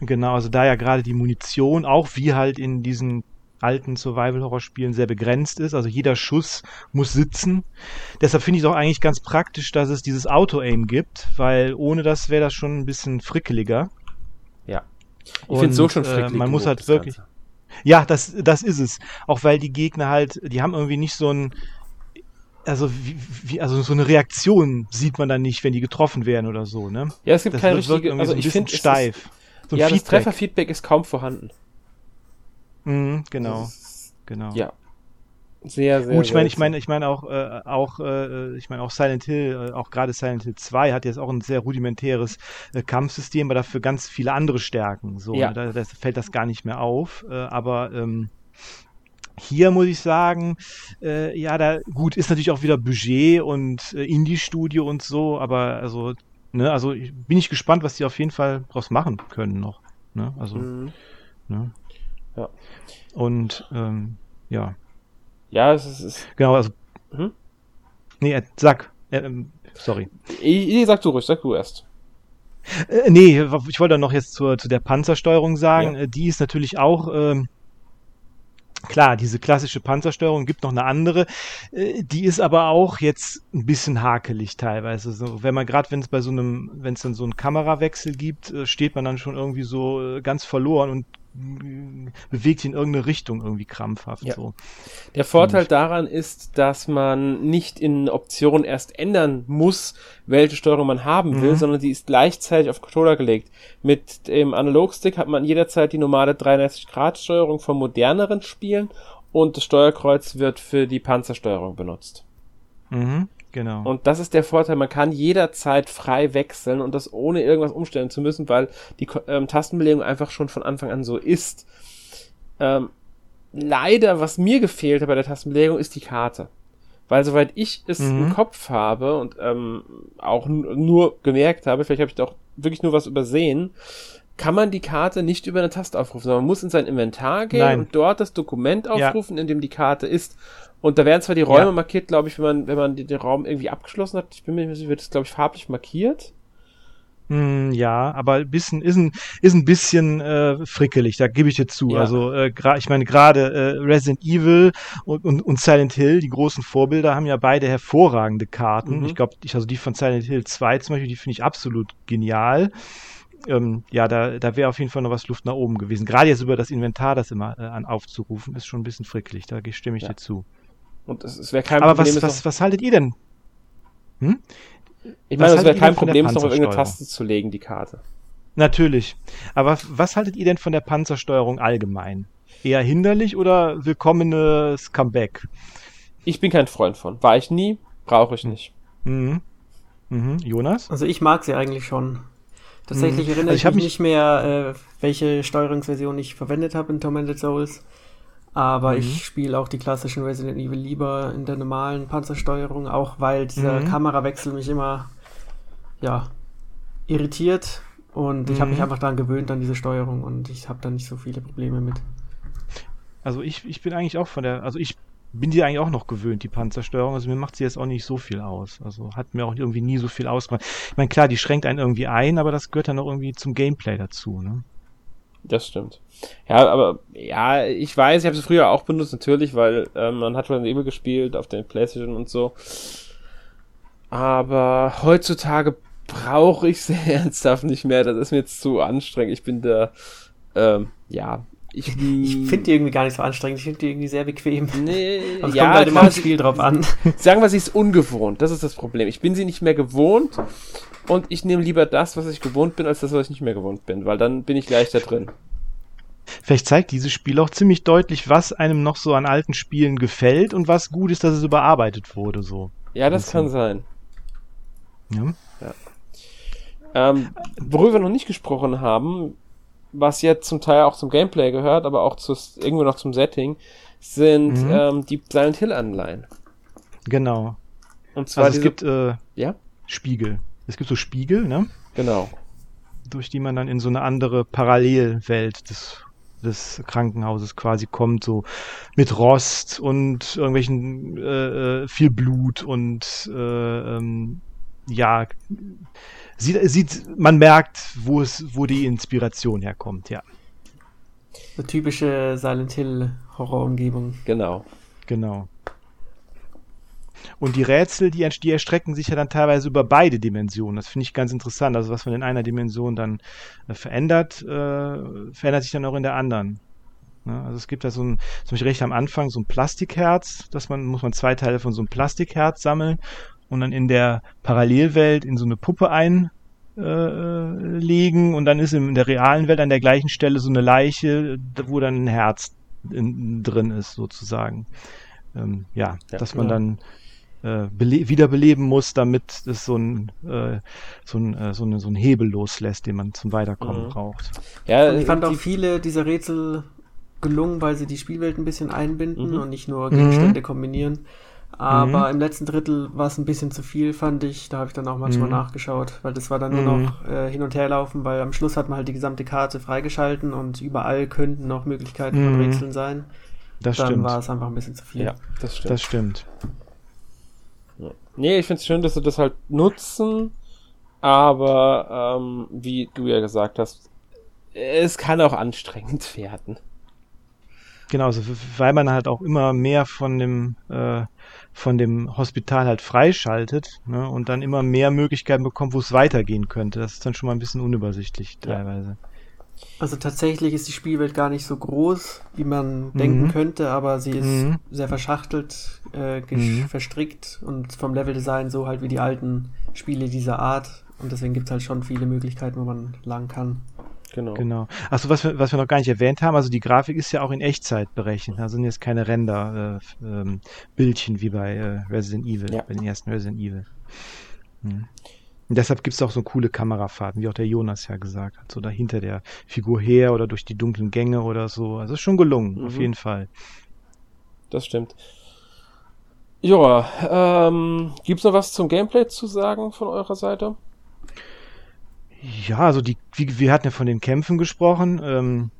Genau, also da ja gerade die Munition auch wie halt in diesen alten Survival-Horror-Spielen sehr begrenzt ist. Also jeder Schuss muss sitzen. Deshalb finde ich es auch eigentlich ganz praktisch, dass es dieses Auto-Aim gibt, weil ohne das wäre das schon ein bisschen frickeliger. Ja. Ich finde so schon äh, frickelig. Äh, man muss halt wirklich. Ganze. Ja, das, das ist es. Auch weil die Gegner halt, die haben irgendwie nicht so ein, also wie, wie, also so eine Reaktion sieht man dann nicht, wenn die getroffen werden oder so, ne? Ja, es gibt das keine richtige, also so ich finde steif. Ist, so ja, Feedback. das Trefferfeedback ist kaum vorhanden. Mhm, genau. Ist, genau. Ja. Sehr, sehr. Gut, ich meine, ich meine, ich meine auch, äh, auch, äh, ich meine auch Silent Hill, äh, auch gerade Silent Hill 2 hat jetzt auch ein sehr rudimentäres äh, Kampfsystem, aber dafür ganz viele andere Stärken. So, ja. ne, da, fällt das gar nicht mehr auf. Äh, aber ähm, hier muss ich sagen, äh, ja, da gut ist natürlich auch wieder Budget und Indie-Studio und so, aber also Ne, also ich, bin ich gespannt, was die auf jeden Fall draus machen können noch. Ne? Also, mhm. ne? Ja. Und ähm, ja. Ja, es ist. Es genau, also. Mhm. Nee, äh, sag. Äh, ähm, sorry. Ich, ich, sag du ruhig, sag du erst. Äh, nee, ich wollte noch jetzt zur, zu der Panzersteuerung sagen. Ja. Äh, die ist natürlich auch. Ähm, Klar, diese klassische Panzersteuerung gibt noch eine andere, äh, die ist aber auch jetzt ein bisschen hakelig teilweise. So, wenn man gerade, wenn es bei so einem, wenn es dann so einen Kamerawechsel gibt, steht man dann schon irgendwie so ganz verloren und bewegt in irgendeine Richtung irgendwie krampfhaft. Ja. So. Der Vorteil Und, daran ist, dass man nicht in Optionen erst ändern muss, welche Steuerung man haben will, mhm. sondern die ist gleichzeitig auf Controller gelegt. Mit dem Analogstick hat man jederzeit die normale 360-Grad-Steuerung von moderneren Spielen und das Steuerkreuz wird für die Panzersteuerung benutzt. Mhm. Genau. Und das ist der Vorteil, man kann jederzeit frei wechseln und das ohne irgendwas umstellen zu müssen, weil die ähm, Tastenbelegung einfach schon von Anfang an so ist. Ähm, leider, was mir gefehlt hat bei der Tastenbelegung, ist die Karte. Weil soweit ich es mhm. im Kopf habe und ähm, auch nur gemerkt habe, vielleicht habe ich da auch wirklich nur was übersehen, kann man die Karte nicht über eine Taste aufrufen, sondern man muss in sein Inventar gehen Nein. und dort das Dokument aufrufen, ja. in dem die Karte ist. Und da werden zwar die Räume ja. markiert, glaube ich, wenn man, wenn man den, Raum irgendwie abgeschlossen hat. Ich bin mir nicht sicher, wird das, glaube ich, farblich markiert. Mm, ja, aber ein bisschen, ist ein, ist ein bisschen äh, frickelig, da gebe ich dir zu. Ja. Also äh, ich meine, gerade äh, Resident Evil und, und, und Silent Hill, die großen Vorbilder, haben ja beide hervorragende Karten. Mhm. Ich glaube, ich, also die von Silent Hill 2 zum Beispiel, die finde ich absolut genial. Ähm, ja, da, da wäre auf jeden Fall noch was Luft nach oben gewesen. Gerade jetzt über das Inventar das immer äh, an aufzurufen, ist schon ein bisschen frickelig, da stimme ich Ja. dir zu. Und es, es wäre kein Aber Problem, was, es was, noch, was haltet ihr denn? Hm? ich was meine, es wäre kein Problem, es noch auf irgendeine? Taste zu legen, die Karte. Natürlich. Aber was haltet ihr denn von der Panzersteuerung allgemein? Eher hinderlich oder willkommenes Comeback? Ich bin kein Freund von. War ich nie, brauche ich nicht. Mhm. Mhm. Jonas? Also ich mag sie eigentlich schon. Tatsächlich Mhm. erinnere Also ich ich mich- nicht mehr, äh, welche Steuerungsversion ich verwendet habe in Tormented Souls. Aber Mhm. ich spiele auch die klassischen Resident Evil lieber in der normalen Panzersteuerung, auch weil dieser Mhm. Kamerawechsel mich immer ja, irritiert. Und ich habe mich Mhm. einfach daran gewöhnt an diese Steuerung und ich habe da nicht so viele Probleme mit. Also ich, ich bin eigentlich auch von der, also ich bin die eigentlich auch noch gewöhnt, die Panzersteuerung. Also mir macht sie jetzt auch nicht so viel aus. Also hat mir auch irgendwie nie so viel ausgemacht. Ich meine, klar, die schränkt einen irgendwie ein, aber das gehört dann auch irgendwie zum Gameplay dazu. Ne? Das stimmt. Ja, aber ja, ich weiß, ich habe sie früher auch benutzt, natürlich, weil ähm, man hat Resident Evil gespielt auf den Playstation und so. Aber heutzutage brauche ich sie ernsthaft nicht mehr. Das ist mir jetzt zu anstrengend. Ich bin da, ähm, ja, ich, Ich finde die irgendwie gar nicht so anstrengend, ich finde die irgendwie sehr bequem. nee, Aber es ja, kommt halt immer aufs Spiel drauf an. Sagen wir, sie ist ungewohnt. Das ist das Problem. Ich bin sie nicht mehr gewohnt und ich nehme lieber das, was ich gewohnt bin, als das, was ich nicht mehr gewohnt bin, weil dann bin ich leichter drin. Vielleicht zeigt dieses Spiel auch ziemlich deutlich, was einem noch so an alten Spielen gefällt und was gut ist, dass es überarbeitet wurde. So. Ja, das kann sein. Ja. Ähm, worüber wir noch nicht gesprochen haben, was jetzt zum Teil auch zum Gameplay gehört, aber auch zu, irgendwo noch zum Setting, sind Mhm. ähm, die Silent Hill Anleihen. Genau. Und zwar Also es diese, gibt äh, ja, Spiegel. Es gibt so Spiegel, ne? genau. durch die man dann in so eine andere Parallelwelt des, des Krankenhauses quasi kommt, so mit Rost und irgendwelchen äh, äh, viel Blut und äh, ähm, ja, sieht, sieht, man merkt, wo es, wo die Inspiration herkommt, ja, So typische Silent Hill Horrorumgebung. Genau. genau. Und die Rätsel, die, die erstrecken sich ja dann teilweise über beide Dimensionen. Das finde ich ganz interessant. Also was man in einer Dimension dann äh, verändert, äh, verändert sich dann auch in der anderen. Ne? Also es gibt da so ein, zum Beispiel recht am Anfang so ein Plastikherz, dass man, muss man zwei Teile von so einem Plastikherz sammeln und dann in der Parallelwelt in so eine Puppe einlegen äh, legen und dann ist in der realen Welt an der gleichen Stelle so eine Leiche, wo dann ein Herz in, drin ist, sozusagen. Ähm, ja, Ja, dass man ja. dann äh, bele wiederbeleben muss, damit es so ein, äh, so, ein, äh, so, eine, so ein Hebel loslässt, den man zum Weiterkommen Mhm. braucht. Ja, Und ich fand auch viele dieser Rätsel gelungen, weil sie die Spielwelt ein bisschen einbinden Mhm. und nicht nur Mhm. Gegenstände kombinieren. Aber Mhm. im letzten Drittel war es ein bisschen zu viel, fand ich. Da habe ich dann auch manchmal Mhm. nachgeschaut, weil das war dann nur Mhm. noch äh, hin und her laufen, weil am Schluss hat man halt die gesamte Karte freigeschalten und überall könnten noch Möglichkeiten von Mhm. Rätseln sein. Das dann stimmt. war es einfach ein bisschen zu viel. ja, das stimmt. Das stimmt. Nee, ich finde es schön, dass sie das halt nutzen, aber ähm, wie du ja gesagt hast, es kann auch anstrengend werden. Genau, also, weil man halt auch immer mehr von dem äh, von dem Hospital halt freischaltet ne, und dann immer mehr Möglichkeiten bekommt, wo es weitergehen könnte. Das ist dann schon mal ein bisschen unübersichtlich teilweise. Also tatsächlich ist die Spielwelt gar nicht so groß, wie man denken könnte, aber sie ist Mhm. sehr verschachtelt, äh, Mhm. verstrickt und vom Leveldesign so halt wie die alten Spiele dieser Art. Und deswegen gibt es halt schon viele Möglichkeiten, wo man lang kann. Genau. Genau. Achso, was wir, was wir noch gar nicht erwähnt haben, also die Grafik ist ja auch in Echtzeit berechnet. Da sind jetzt keine Render-Bildchen wie bei äh, Resident Evil, Ja. bei den ersten Resident Evil. Hm. Und deshalb gibt es auch so coole Kamerafahrten, wie auch der Jonas ja gesagt hat. So dahinter der Figur her oder durch die dunklen Gänge oder so. Also ist schon gelungen, auf Mhm. jeden Fall. Das stimmt. Ja, ähm, gibt's noch was zum Gameplay zu sagen von eurer Seite? Ja, also die, wie, wir hatten ja von den Kämpfen gesprochen. Ähm,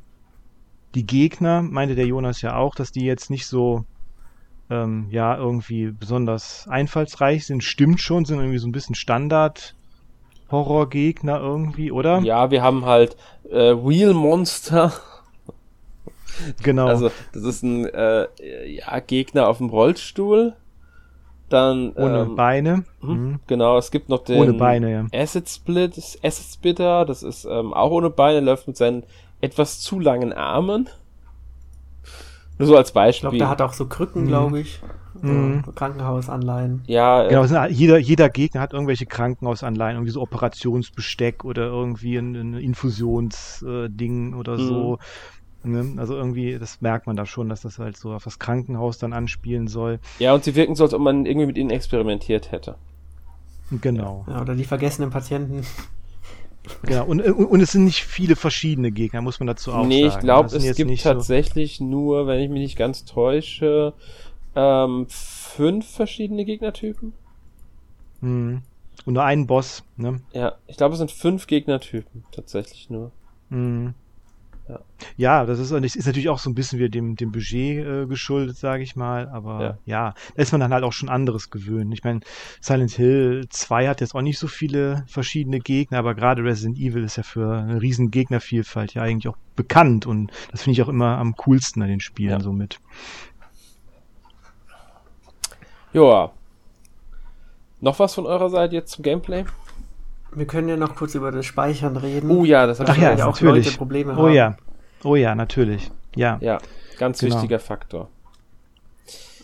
die Gegner, meinte der Jonas ja auch, dass die jetzt nicht so, ähm, ja, irgendwie besonders einfallsreich sind. Stimmt schon, sind irgendwie so ein bisschen Standard Horrorgegner irgendwie, oder? Ja, wir haben halt äh, Wheel Monster. Genau. Also, das ist ein äh, ja, Gegner auf dem Rollstuhl. Dann ohne ähm, Beine. Mhm. Genau, es gibt noch den ohne Beine, ja. Acid Split, Acid Splitter, das ist ähm, auch ohne Beine, läuft mit seinen etwas zu langen Armen. Nur so als Ich Beispiel. glaube, der hat auch so Krücken, Mhm. glaube ich. So Mhm. Krankenhausanleihen. ja, äh, Genau, halt- jeder, jeder Gegner hat irgendwelche Krankenhausanleihen, irgendwie so Operationsbesteck oder irgendwie ein, ein Infusionsding oder so. Ne? Also irgendwie, das merkt man da schon, dass das halt so auf das Krankenhaus dann anspielen soll. ja, und sie wirken so, als ob man irgendwie mit ihnen experimentiert hätte. Genau. Ja, oder die vergessenen Patienten. genau. Und, und, und es sind nicht viele verschiedene Gegner, muss man dazu auch nee, sagen. ich glaube, es jetzt gibt nicht so- tatsächlich nur, wenn ich mich nicht ganz täusche, ähm, fünf verschiedene Gegnertypen. Mhm. Und nur einen Boss, ne? Ja, ich glaube, es sind fünf Gegnertypen, tatsächlich nur. Mhm. Ja. Ja, das ist, ist natürlich auch so ein bisschen wie dem, dem Budget äh, geschuldet, sage ich mal. Aber Ja. ja. da ist man dann halt auch schon anderes gewöhnt. Ich meine, Silent Hill 2 hat jetzt auch nicht so viele verschiedene Gegner, aber gerade Resident Evil ist ja für eine riesen Gegnervielfalt ja eigentlich auch bekannt und das finde ich auch immer am coolsten an den Spielen Ja. somit. Joa. Noch was von eurer Seite jetzt zum Gameplay? Wir können ja noch kurz über das Speichern reden. Oh ja, das Ach ich ja, auch natürlich. Leute Probleme Oh haben. ja. Oh ja, natürlich. Ja. Ja, ganz Genau. wichtiger Faktor.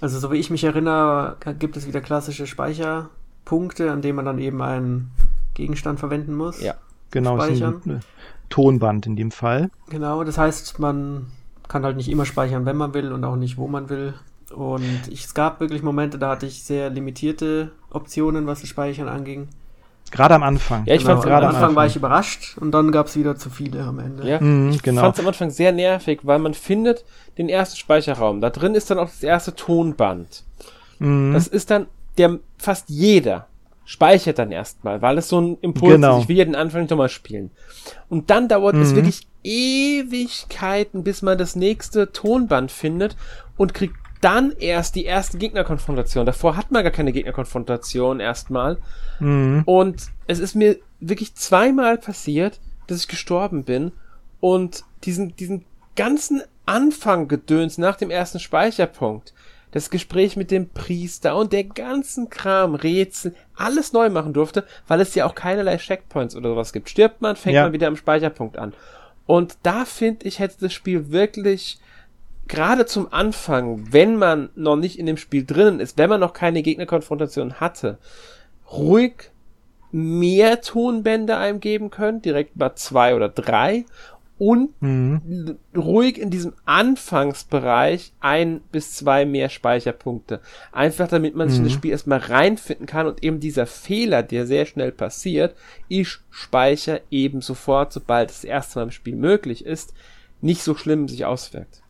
Also so wie ich mich erinnere, gibt es wieder klassische Speicherpunkte, an denen man dann eben einen Gegenstand verwenden muss. Ja. Genau, Speichern. ein Tonband in dem Fall. Genau, das heißt, man kann halt nicht immer speichern, wenn man will und auch nicht, wo man will. Und ich, es gab wirklich Momente, da hatte ich sehr limitierte Optionen, was das Speichern anging. Gerade am Anfang. Ja, ich genau, fand's am gerade Anfang, am Anfang. war ich überrascht und dann gab es wieder zu viele am Ende. Ja, Mhm, ich genau. fand es am Anfang sehr nervig, weil man findet den ersten Speicherraum. Da drin ist dann auch das erste Tonband. Mhm. Das ist dann, der fast jeder speichert dann erstmal, weil es so ein Impuls Genau. ist. Ich will ja den Anfang nicht nochmal spielen. Und dann dauert es Mhm. wirklich Ewigkeiten, bis man das nächste Tonband findet und kriegt dann erst die erste Gegnerkonfrontation. Davor hat man gar keine Gegnerkonfrontation erstmal. Mhm. Und es ist mir wirklich zweimal passiert, dass ich gestorben bin und diesen, diesen ganzen Anfanggedöns nach dem ersten Speicherpunkt, das Gespräch mit dem Priester und der ganzen Kram, Rätsel, alles neu machen durfte, weil es ja auch keinerlei Checkpoints oder sowas gibt. Stirbt man, fängt Ja. man wieder am Speicherpunkt an. Und da finde ich, hätte das Spiel wirklich gerade zum Anfang, wenn man noch nicht in dem Spiel drinnen ist, wenn man noch keine Gegnerkonfrontation hatte, ruhig mehr Tonbänder einem geben können, direkt mal zwei oder drei und Mhm. ruhig in diesem Anfangsbereich ein bis zwei mehr Speicherpunkte. Einfach damit man sich in das Mhm. Spiel erstmal reinfinden kann und eben dieser Fehler, der sehr schnell passiert, ich speichere eben sofort, sobald das erste Mal im Spiel möglich ist, nicht so schlimm sich auswirkt.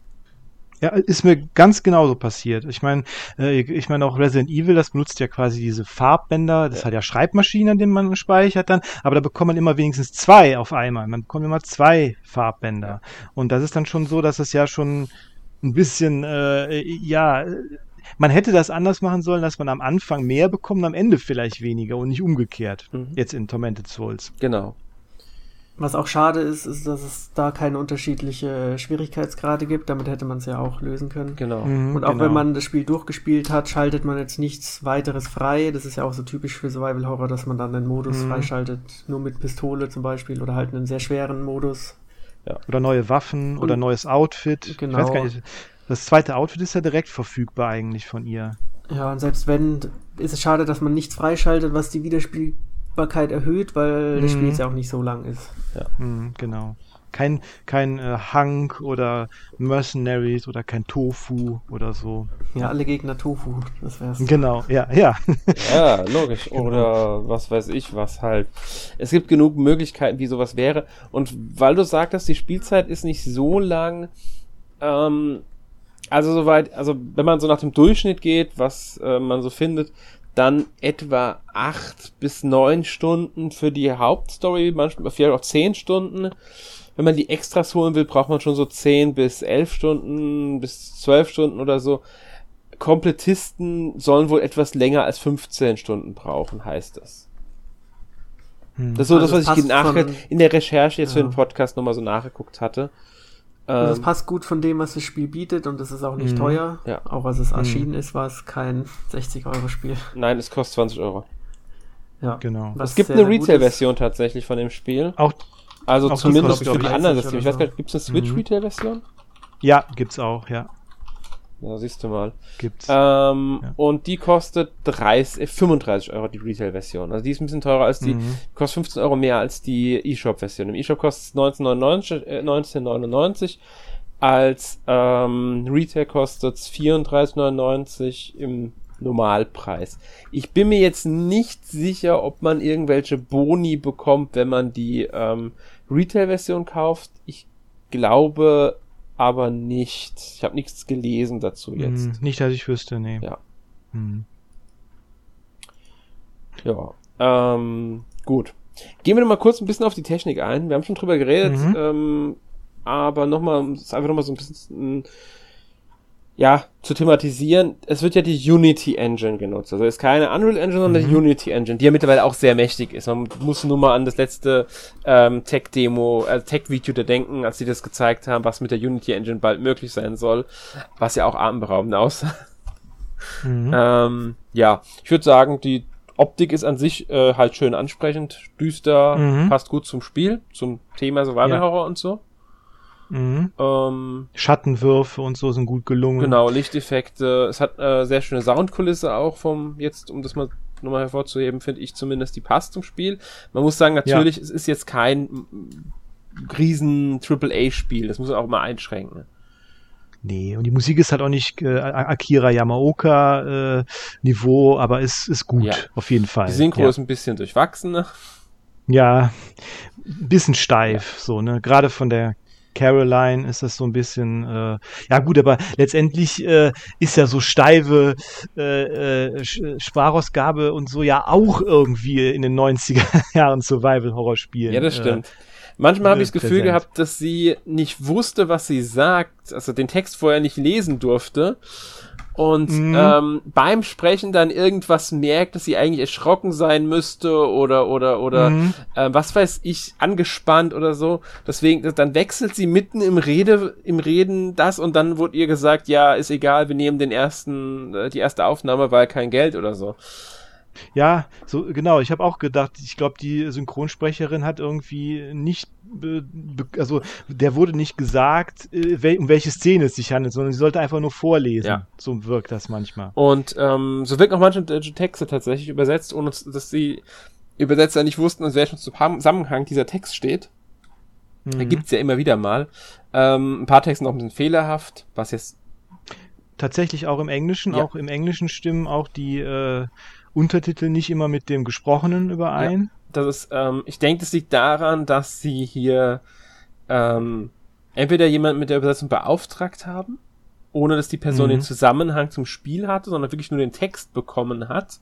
Ja, ist mir ganz genauso passiert. Ich meine, äh, ich meine auch Resident Evil, das benutzt ja quasi diese Farbbänder. Das Ja. hat ja Schreibmaschinen, an denen man speichert dann. Aber da bekommt man immer wenigstens zwei auf einmal. Man bekommt immer zwei Farbbänder. Und das ist dann schon so, dass es ja schon ein bisschen, äh, ja, man hätte das anders machen sollen, dass man am Anfang mehr bekommt, am Ende vielleicht weniger und nicht umgekehrt. Mhm. Jetzt in Tormented Souls. Genau. Was auch schade ist, ist, dass es da keine unterschiedliche Schwierigkeitsgrade gibt. Damit hätte man es ja auch lösen können. Genau. Mhm, Und auch genau. wenn man das Spiel durchgespielt hat, schaltet man jetzt nichts weiteres frei. Das ist ja auch so typisch für Survival Horror, dass man dann einen Modus Mhm. freischaltet, nur mit Pistole zum Beispiel oder halt einen sehr schweren Modus. Oder neue Waffen oder Und- neues Outfit. Genau. Ich weiß gar nicht. Das zweite Outfit ist ja direkt verfügbar eigentlich von ihr. Ja, und selbst wenn, ist es schade, dass man nichts freischaltet, was die Wiederspielbarkeit erhöht, weil das Mhm. Spiel jetzt ja auch nicht so lang ist. Mhm, genau. Kein, kein äh, Hank oder Mercenaries oder kein Tofu oder so. Ja, alle Gegner Tofu, das wär's. Genau, ja, ja. Ja, logisch. Oder was weiß ich, was halt. Es gibt genug Möglichkeiten, wie sowas wäre. Und weil du sagtest, die Spielzeit ist nicht so lang, ähm, also soweit, also wenn man so nach dem Durchschnitt geht, was äh, man so findet, dann etwa acht bis neun Stunden für die Hauptstory, manchmal vielleicht auch zehn Stunden. Wenn man die Extras holen will, braucht man schon so zehn bis elf Stunden, bis zwölf Stunden oder so. Komplettisten sollen wohl etwas länger als 15 Stunden brauchen, heißt es. Hm. Das ist so Also das, was ich nachher in der Recherche jetzt für Ja. den Podcast nochmal so nachgeguckt hatte. Also es Ähm, passt gut von dem, was das Spiel bietet und es ist auch nicht Mhm. teuer. Ja. Auch als es erschienen ist, war es kein 60-Euro-Spiel. nein, es kostet 20 Euro. Ja. Genau. Was es gibt sehr, eine Retail-Version tatsächlich von dem Spiel. Auch, Also Auch zumindest für die anderen 30 Systeme. Ich weiß gar nicht, gibt es eine Mhm. Switch-Retail-Version? ja, gibt's auch, ja. Ja, siehst du mal. Gibt's. Ähm, Ja. Und die kostet 30, äh, 35 Euro, die Retail-Version. Also die ist ein bisschen teurer als die, Mhm. kostet 15 Euro mehr als die eShop-Version. Im eShop kostet es 1999, äh, 1999. Als ähm, Retail kostet es 34,99 im Normalpreis. Ich bin mir jetzt nicht sicher, ob man irgendwelche Boni bekommt, wenn man die ähm, Retail-Version kauft. Ich glaube aber nicht. Ich habe nichts gelesen dazu jetzt. Hm, Nicht, dass ich wüsste, nee. Ja. Hm. Ja, ähm, gut. Gehen wir noch mal kurz ein bisschen auf die Technik ein. Wir haben schon drüber geredet, Mhm. ähm, aber nochmal, um es einfach nochmal so ein bisschen, ja, zu thematisieren. Es wird ja die Unity Engine genutzt. Also es ist keine Unreal Engine, sondern die Mhm. Unity Engine, die ja mittlerweile auch sehr mächtig ist. Man muss nur mal an das letzte ähm, Tech-Demo, äh, Tech-Video da denken, als sie das gezeigt haben, was mit der Unity Engine bald möglich sein soll, was ja auch atemberaubend aussah. Mhm. Ähm, ja, ich würde sagen, die Optik ist an sich äh, halt schön ansprechend, düster, Mhm. passt gut zum Spiel, zum Thema Survival Ja. Horror und so. Mhm. Ähm, Schattenwürfe und so sind gut gelungen. genau, Lichteffekte. Es hat äh, sehr schöne Soundkulisse auch vom, jetzt, um das mal nochmal hervorzuheben, finde ich zumindest, die passt zum Spiel. Man muss sagen, natürlich, es ist jetzt kein riesen AAA-Spiel, das muss man auch mal einschränken. Nee, und die Musik ist halt auch nicht äh, Akira Yamaoka äh, Niveau, aber ist, ist gut, Ja. auf jeden Fall. Die Synchro ja. ist ein bisschen durchwachsen. Ja, ein bisschen steif, so, ne? Gerade von der Caroline ist das so ein bisschen, äh, ja gut, aber letztendlich äh, ist ja so steife äh, äh, Sprachausgabe und so ja auch irgendwie in den 90er Jahren Survival-Horror-Spielen. Ja, das äh, stimmt. Manchmal habe ich das Gefühl präsent. gehabt, dass sie nicht wusste, was sie sagt, also den Text vorher nicht lesen durfte und Mhm. ähm, beim Sprechen dann irgendwas merkt, dass sie eigentlich erschrocken sein müsste oder oder oder Mhm. äh, was weiß ich angespannt oder so. Deswegen dann wechselt sie mitten im Rede im Reden das und dann wurde ihr gesagt, ja ist egal, wir nehmen den ersten äh, die erste Aufnahme, weil kein Geld oder so. Ja, so genau. Ich habe auch gedacht, ich glaube, die Synchronsprecherin hat irgendwie nicht, also der wurde nicht gesagt, äh, wel, um welche Szene es sich handelt, sondern sie sollte einfach nur vorlesen. Ja. So wirkt das manchmal. Und ähm, so wirken auch manche deutsche Texte tatsächlich übersetzt, ohne dass die Übersetzer nicht wussten, in welchem Zusammenhang dieser Text steht. Da Mhm. gibt's ja immer wieder mal. Ähm, ein paar Texte noch ein bisschen fehlerhaft, was jetzt Tatsächlich auch im Englischen, Ja. auch im Englischen stimmen auch die äh, Untertitel nicht immer mit dem Gesprochenen überein. das ist, ähm, ich denke, das liegt daran, dass sie hier ähm, entweder jemand mit der Übersetzung beauftragt haben, ohne dass die Person Mhm. den Zusammenhang zum Spiel hatte, sondern wirklich nur den Text bekommen hat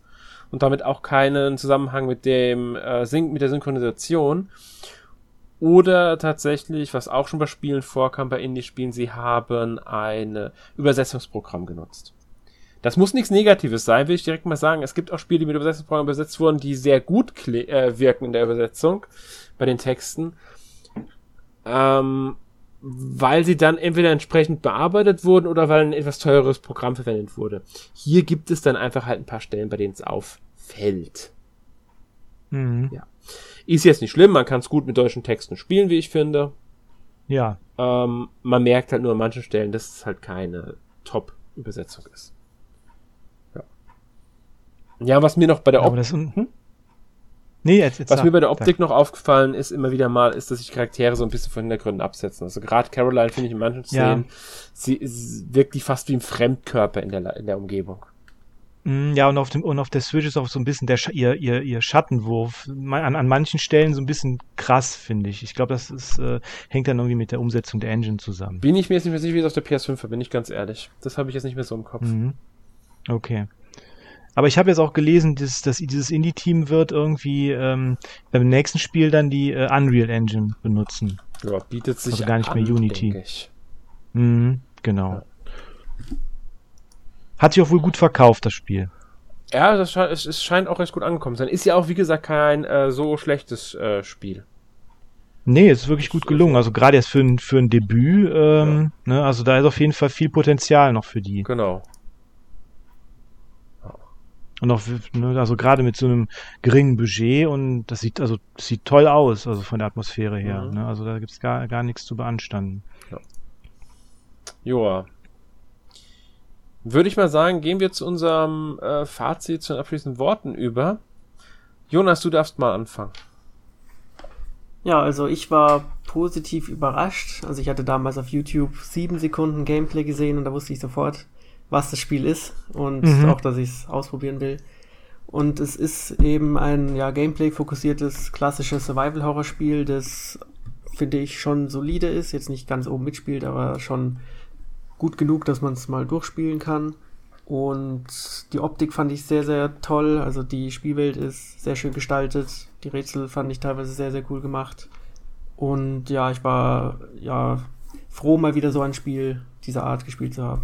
und damit auch keinen Zusammenhang mit dem äh, Syn mit der Synchronisation. Oder tatsächlich, was auch schon bei Spielen vorkam, bei Indie-Spielen, sie haben ein Übersetzungsprogramm genutzt. Das muss nichts Negatives sein, will ich direkt mal sagen. Es gibt auch Spiele, die mit Übersetzungsprogrammen übersetzt wurden, die sehr gut äh, wirken in der Übersetzung, bei den Texten. Ähm, weil sie dann entweder entsprechend bearbeitet wurden oder weil ein etwas teureres Programm verwendet wurde. Hier gibt es dann einfach halt ein paar Stellen, bei denen es auffällt. Mhm. Ja. Ist jetzt nicht schlimm, man kann es gut mit deutschen Texten spielen, wie ich finde. Ja. Ähm, man merkt halt nur an manchen Stellen, dass es halt keine Top-Übersetzung ist. Ja. Was mir noch bei der Optik, Hm? Nee, jetzt, jetzt was sag- mir bei der sag. Optik noch aufgefallen ist, immer wieder mal, ist, dass sich Charaktere so ein bisschen von Hintergründen absetzen. Also gerade Caroline finde ich in manchen Ja. Szenen, sie ist wirklich fast wie ein Fremdkörper in der, in der Umgebung. Mm, Ja, und auf dem und auf der Switch ist auch so ein bisschen der ihr, ihr, ihr Schattenwurf an, an manchen Stellen so ein bisschen krass, finde ich. Ich glaube, das ist, äh, hängt dann irgendwie mit der Umsetzung der Engine zusammen. Bin ich mir jetzt nicht mehr sicher, wie es auf der PS5 war, bin ich ganz ehrlich. Das habe ich jetzt nicht mehr so im Kopf. Mhm. Okay. Aber ich habe jetzt auch gelesen, dass, dass dieses Indie-Team wird irgendwie ähm, beim nächsten Spiel dann die äh, Unreal Engine benutzen. Ja, bietet sich Also gar nicht mehr an, Unity. denke ich. Mhm, genau. Hat sich auch wohl gut verkauft, das Spiel. Ja, das scheint, es, es scheint auch recht gut angekommen zu sein. Ist ja auch, wie gesagt, kein äh, so schlechtes äh, Spiel. Nee, es ist wirklich gut gelungen. Also gerade jetzt für ein, für ein Debüt, ähm, ja. ne, also da ist auf jeden Fall viel Potenzial noch für die. Genau. Und auch, ne, also gerade mit so einem geringen Budget und das sieht, also das sieht toll aus, also von der Atmosphäre her. Mhm. Ne? Also da gibt's gar, gar nichts zu beanstanden. Ja. Joa. Würde ich mal sagen, gehen wir zu unserem äh, Fazit, zu den abschließenden Worten über. Jonas, du darfst mal anfangen. Ja, also ich war positiv überrascht. Also ich hatte damals auf YouTube sieben Sekunden Gameplay gesehen und da wusste ich sofort, was das Spiel ist und mhm. auch, dass ich es ausprobieren will. Und es ist eben ein ja, Gameplay-fokussiertes, klassisches Survival-Horror-Spiel, das finde ich schon solide ist, jetzt nicht ganz oben mitspielt, aber schon gut genug, dass man es mal durchspielen kann. Und die Optik fand ich sehr, sehr toll. Also die Spielwelt ist sehr schön gestaltet. Die Rätsel fand ich teilweise sehr, sehr cool gemacht. Und ja, ich war ja froh, mal wieder so ein Spiel dieser Art gespielt zu haben.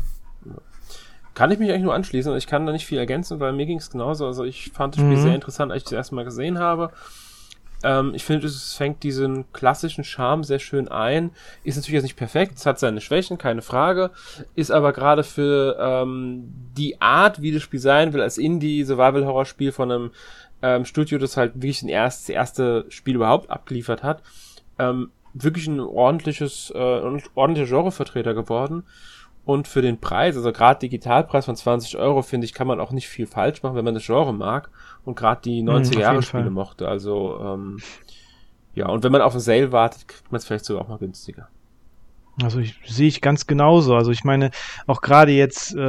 Kann ich mich eigentlich nur anschließen. Ich kann da nicht viel ergänzen, weil mir ging es genauso. Also ich fand das Spiel mhm. sehr interessant, als ich das erste Mal gesehen habe. Ähm, ich finde, es fängt diesen klassischen Charme sehr schön ein. Ist natürlich jetzt nicht perfekt, es hat seine Schwächen, keine Frage. Ist aber gerade für ähm, die Art, wie das Spiel sein will, als Indie-Survival-Horror-Spiel von einem ähm, Studio, das halt wirklich ein erst, das erste Spiel überhaupt abgeliefert hat, ähm, wirklich ein ordentliches, äh, ordentlicher Genrevertreter geworden. Und für den Preis, also gerade Digitalpreis von 20 Euro, finde ich, kann man auch nicht viel falsch machen, wenn man das Genre mag und gerade die 90er-Jahre-Spiele mhm, mochte. Also, ähm, ja, und wenn man auf ein Sale wartet, kriegt man es vielleicht sogar auch mal günstiger. Also ich sehe ich ganz genauso. Also ich meine, auch gerade jetzt, äh,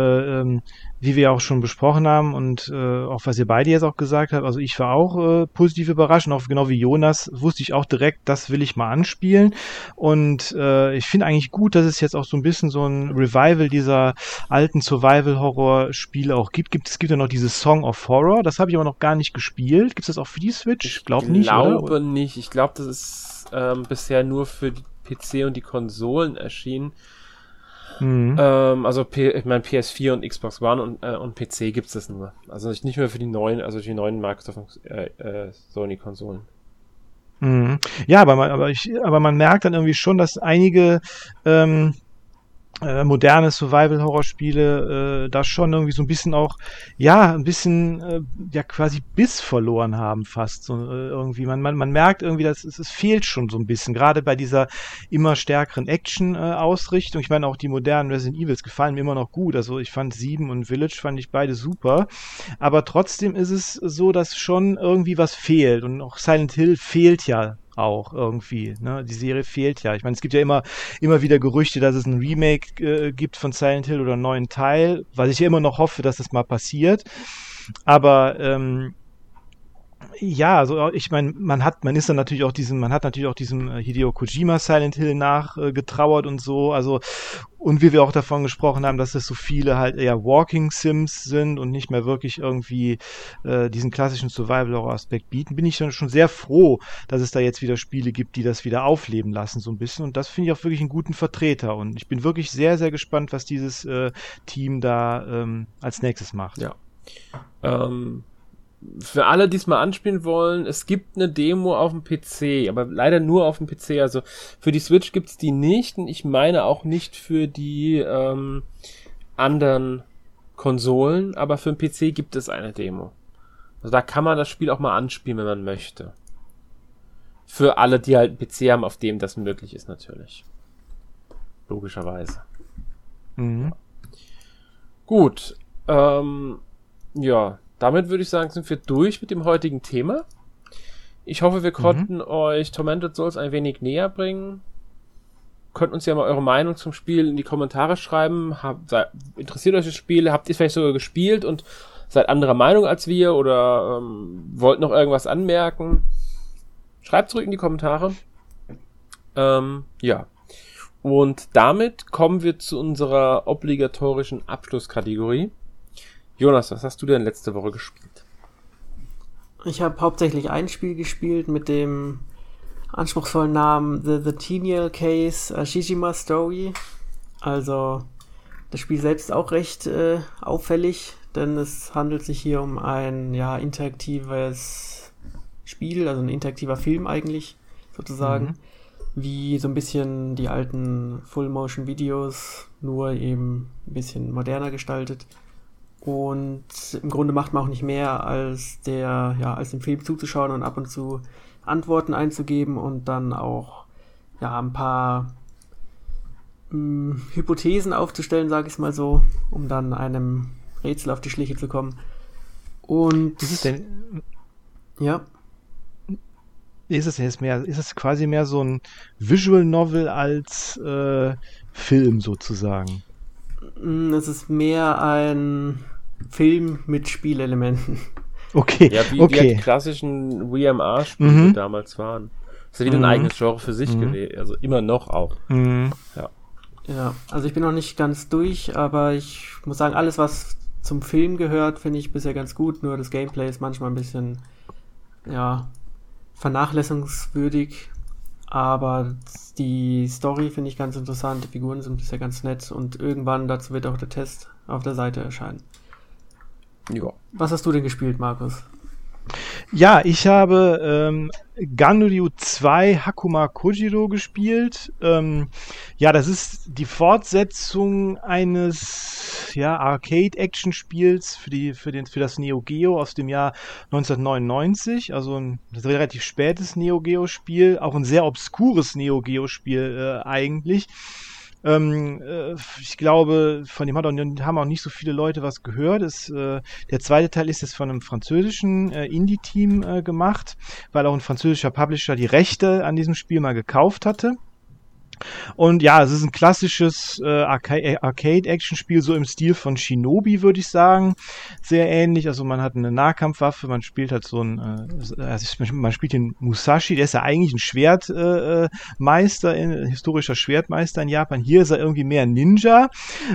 ähm, wie wir auch schon besprochen haben und äh, auch was ihr beide jetzt auch gesagt habt, also ich war auch äh, positiv überrascht und auch genau wie Jonas wusste ich auch direkt, das will ich mal anspielen. Und äh, ich finde eigentlich gut, dass es jetzt auch so ein bisschen so ein Revival dieser alten Survival-Horror-Spiele auch gibt. gibt. Es gibt ja noch dieses Song of Horror, das habe ich aber noch gar nicht gespielt. Gibt es das auch für die Switch? Ich glaube nicht. Ich glaube nicht. Ich glaube, das ist ähm, bisher nur für die PC und die Konsolen erschienen. Mhm. Ähm, also P ich meine PS4 und Xbox One und, äh, und PC gibt es das nur. Also nicht mehr für die neuen, also die neuen Microsoft äh, äh, Sony Konsolen. Mhm. Ja, aber man, aber ich, aber man merkt dann irgendwie schon, dass einige ähm, äh, moderne Survival-Horror-Spiele äh, da schon irgendwie so ein bisschen auch, ja, ein bisschen, äh, ja, quasi Biss verloren haben fast. So, äh, irgendwie. Man, man, man merkt irgendwie, dass es, es fehlt schon so ein bisschen, gerade bei dieser immer stärkeren Action-Ausrichtung. ich meine, auch die modernen Resident Evils gefallen mir immer noch gut. Also ich fand Sieben und Village fand ich beide super. Aber trotzdem ist es so, dass schon irgendwie was fehlt. Und auch Silent Hill fehlt ja auch irgendwie. Ne? Die Serie fehlt ja. Ich meine, es gibt ja immer, immer wieder Gerüchte, dass es ein Remake äh, gibt von Silent Hill oder einen neuen Teil, was ich ja immer noch hoffe, dass das mal passiert. Aber ähm, ja, also ich meine, man hat, man ist dann natürlich auch diesem, man hat natürlich auch diesem äh, Hideo Kojima Silent Hill nachgetrauert äh, und so, also und wie wir auch davon gesprochen haben, dass es so viele halt eher Walking Sims sind und nicht mehr wirklich irgendwie äh, diesen klassischen Survival-Horror-Aspekt bieten, bin ich dann schon sehr froh, dass es da jetzt wieder Spiele gibt, die das wieder aufleben lassen so ein bisschen und das finde ich auch wirklich einen guten Vertreter und ich bin wirklich sehr, sehr gespannt, was dieses äh, Team da ähm, als nächstes macht. Ja. Ähm für alle, die es mal anspielen wollen, es gibt eine Demo auf dem PC, aber leider nur auf dem PC. Also für die Switch gibt's die nicht und ich meine auch nicht für die ähm, anderen Konsolen, aber für den PC gibt es eine Demo. Also da kann man das Spiel auch mal anspielen, wenn man möchte. Für alle, die halt einen PC haben, auf dem das möglich ist natürlich. Logischerweise. Mhm. Gut. Ähm, ja, damit würde ich sagen, sind wir durch mit dem heutigen Thema. Ich hoffe, wir konnten mhm. euch Tormented Souls ein wenig näher bringen. Könnt uns ja mal eure Meinung zum Spiel in die Kommentare schreiben. Hab, sei, interessiert euch das Spiel? Habt ihr es vielleicht sogar gespielt und seid anderer Meinung als wir oder ähm, wollt noch irgendwas anmerken? Schreibt zurück in die Kommentare. Ähm, ja. Und damit kommen wir zu unserer obligatorischen Abschlusskategorie. Jonas, was hast du denn letzte Woche gespielt? Ich habe hauptsächlich ein Spiel gespielt mit dem anspruchsvollen Namen The, The Tenial Case uh, Shijima Story. Also das Spiel selbst auch recht äh, auffällig. denn es handelt sich hier um ein ja, interaktives Spiel, also ein interaktiver Film eigentlich, sozusagen. Mhm. Wie so ein bisschen die alten Full-Motion-Videos, nur eben ein bisschen moderner gestaltet. Und im Grunde macht man auch nicht mehr, als der, ja, als dem Film zuzuschauen und ab und zu Antworten einzugeben und dann auch ja, ein paar mh, hm, Hypothesen aufzustellen, sage ich mal so, um dann einem Rätsel auf die Schliche zu kommen. Und ist es denn ja ist es jetzt mehr ist es quasi mehr so ein Visual Novel als äh, Film sozusagen? Hm, es ist mehr ein Film mit Spielelementen. Okay. Ja, wie, okay. wie die klassischen WMR-Spiele mhm. damals waren. Das ist ja wieder mhm. ein eigenes Genre für sich mhm. gewesen. Also immer noch auch. Mhm. Ja. Ja, also ich bin noch nicht ganz durch, aber ich muss sagen, alles, was zum Film gehört, finde ich bisher ganz gut. Nur das Gameplay ist manchmal ein bisschen, ja, vernachlässigungswürdig. Aber die Story finde ich ganz interessant. Die Figuren sind bisher ganz nett und irgendwann dazu wird auch der Test auf der Seite erscheinen. Ja. Was hast du denn gespielt, Markus? Ja, ich habe ähm, Ganryu 2 Hakuma Kojiro gespielt. Ähm, ja, das ist die Fortsetzung eines ja, Arcade-Action-Spiels für, die, für, den, für das Neo Geo aus dem Jahr 1999. Also ein relativ spätes Neo Geo-Spiel, auch ein sehr obskures Neo Geo-Spiel äh, eigentlich. Ähm, äh, ich glaube, von dem hat auch, haben auch nicht so viele Leute was gehört. Es, äh, der zweite Teil ist jetzt von einem französischen äh, Indie-Team äh, gemacht, weil auch ein französischer Publisher die Rechte an diesem Spiel mal gekauft hatte. Und ja, es ist ein klassisches äh, äh, Arcade-Action-Spiel, so im Stil von Shinobi, würde ich sagen. Sehr ähnlich. Also man hat eine Nahkampfwaffe, man spielt halt so ein, äh, also man spielt den Musashi, der ist ja eigentlich ein Schwertmeister, äh, ein historischer Schwertmeister in Japan. Hier ist er irgendwie mehr Ninja.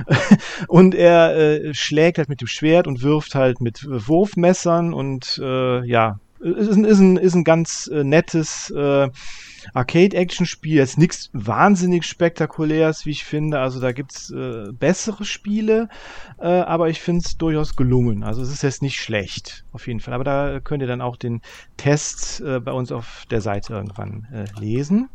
und er äh, schlägt halt mit dem Schwert und wirft halt mit Wurfmessern und äh, ja, ist ein, ist ein, ist ein ganz äh, nettes äh, Arcade-Action-Spiel. Jetzt nichts wahnsinnig spektakuläres, wie ich finde. Also da gibt's äh, bessere Spiele, äh, aber ich finde es durchaus gelungen. Also es ist jetzt nicht schlecht, auf jeden Fall. Aber da könnt ihr dann auch den Test äh, bei uns auf der Seite irgendwann äh, lesen.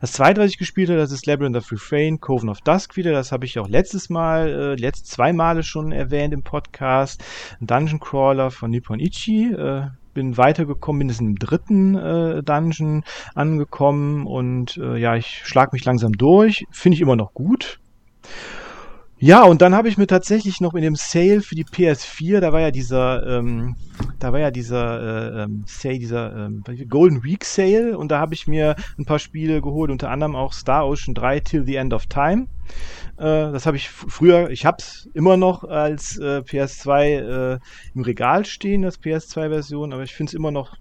Das zweite, was ich gespielt habe, das ist Labyrinth of Refrain, Coven of Dusk wieder. Das habe ich auch letztes Mal, äh, letzt zwei Male schon erwähnt im Podcast. Ein Dungeon Crawler von Nippon Ichi. Äh, bin weitergekommen, bin jetzt im dritten äh, Dungeon angekommen und äh, ja, ich schlag mich langsam durch. Finde ich immer noch gut. Ja, und dann habe ich mir tatsächlich noch in dem Sale für die PS4, da war ja dieser, ähm, da war ja dieser äh, ähm, Sale, dieser ähm, Golden Week Sale. Und da habe ich mir ein paar Spiele geholt, unter anderem auch Star Ocean 3 Till the End of Time. Äh, das habe ich früher, ich habe es immer noch als äh, PS2 äh, im Regal stehen, das PS2-Version, aber ich finde es immer noch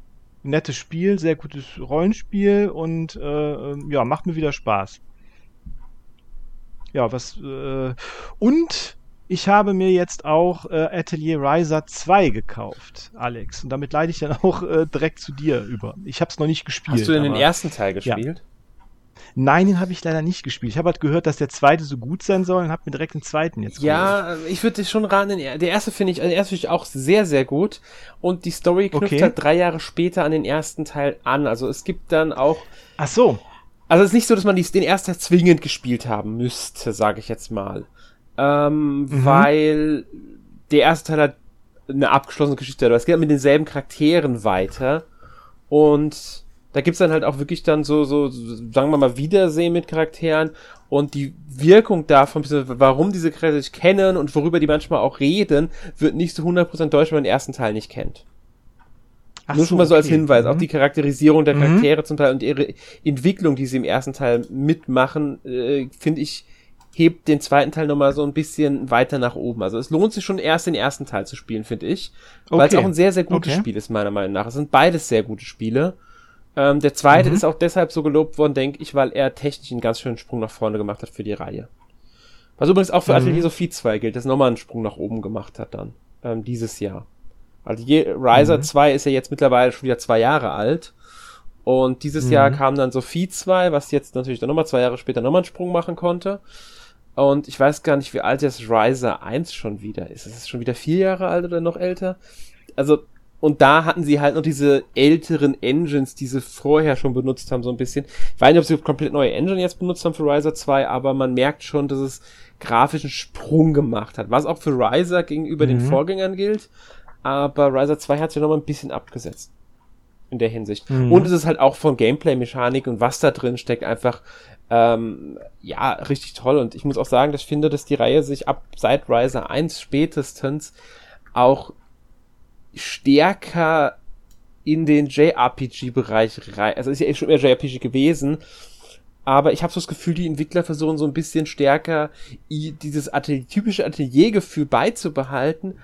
ein nettes Spiel, sehr gutes Rollenspiel und äh, ähm, ja, macht mir wieder Spaß. Ja, was äh, und ich habe mir jetzt auch äh, Atelier Riser 2 gekauft, Alex. Und damit leite ich dann auch äh, direkt zu dir über. Ich habe es noch nicht gespielt. Hast du denn den ersten Teil gespielt? Ja. Nein, den habe ich leider nicht gespielt. Ich habe halt gehört, dass der zweite so gut sein soll und habe mir direkt den zweiten jetzt Ja, geholt. ich würde schon raten, der erste finde ich, der erste finde ich auch sehr, sehr gut. Und die Story knüpft okay. halt drei Jahre später an den ersten Teil an. Also es gibt dann auch. Ach so. Also es ist nicht so, dass man den ersten Teil zwingend gespielt haben müsste, sage ich jetzt mal. Ähm, mhm. Weil der erste Teil hat eine abgeschlossene Geschichte, aber es geht mit denselben Charakteren weiter. Und da gibt's dann halt auch wirklich dann so, so, sagen wir mal, Wiedersehen mit Charakteren und die Wirkung davon, warum diese Charaktere sich kennen und worüber die manchmal auch reden, wird nicht so 100% deutsch, wenn man den ersten Teil nicht kennt. Ach Nur so, schon mal so als Hinweis. Mhm. Auch die Charakterisierung der mhm. Charaktere mhm. zum Teil und ihre Entwicklung, die sie im ersten Teil mitmachen, äh, finde ich, hebt den zweiten Teil nochmal so ein bisschen weiter nach oben. Also es lohnt sich schon erst den ersten Teil zu spielen, finde ich. Okay. Weil es auch ein sehr, sehr gutes okay. Spiel ist, meiner Meinung nach. Es sind beides sehr gute Spiele. Ähm, der zweite mhm. ist auch deshalb so gelobt worden, denke ich, weil er technisch einen ganz schönen Sprung nach vorne gemacht hat für die Reihe. Was übrigens auch für mhm. Atelier Sophie 2 gilt, das nochmal einen Sprung nach oben gemacht hat dann. Ähm, dieses Jahr. Also je, Riser mhm. 2 ist ja jetzt mittlerweile schon wieder zwei Jahre alt. Und dieses mhm. Jahr kam dann Sophie 2, was jetzt natürlich dann nochmal zwei Jahre später nochmal einen Sprung machen konnte. Und ich weiß gar nicht, wie alt das Riser 1 schon wieder ist. Ist es schon wieder vier Jahre alt oder noch älter? Also, und da hatten sie halt noch diese älteren Engines, die sie vorher schon benutzt haben, so ein bisschen. Ich weiß nicht, ob sie komplett neue Engine jetzt benutzt haben für Riser 2, aber man merkt schon, dass es grafischen Sprung gemacht hat. Was auch für Riser gegenüber mhm. den Vorgängern gilt. Aber Riser 2 hat sich noch mal ein bisschen abgesetzt. In der Hinsicht. Mhm. Und es ist halt auch von Gameplay-Mechanik und was da drin steckt einfach ähm, ja, richtig toll. Und ich muss auch sagen, dass ich finde, dass die Reihe sich ab seit Riser 1 spätestens auch stärker in den JRPG-Bereich rein. Also ist ja eh schon mehr JRPG gewesen. Aber ich habe so das Gefühl, die Entwickler versuchen so ein bisschen stärker dieses Atelier, typische Ateliergefühl beizubehalten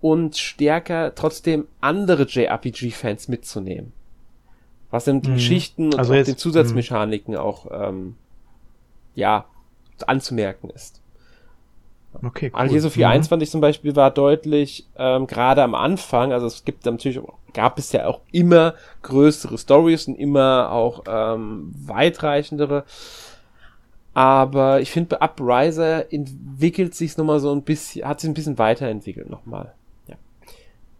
und stärker trotzdem andere JRPG-Fans mitzunehmen. Was dann die mhm. Geschichten und also auch den Zusatzmechaniken mh. auch ähm, ja, anzumerken ist. Okay, cool. Also Sophie mhm. 21 zum Beispiel war deutlich, ähm, gerade am Anfang, also es gibt natürlich, gab es ja auch immer größere Stories und immer auch ähm, weitreichendere. Aber ich finde, bei Upriser entwickelt sich nochmal so ein bisschen, hat sich ein bisschen weiterentwickelt nochmal. Ja.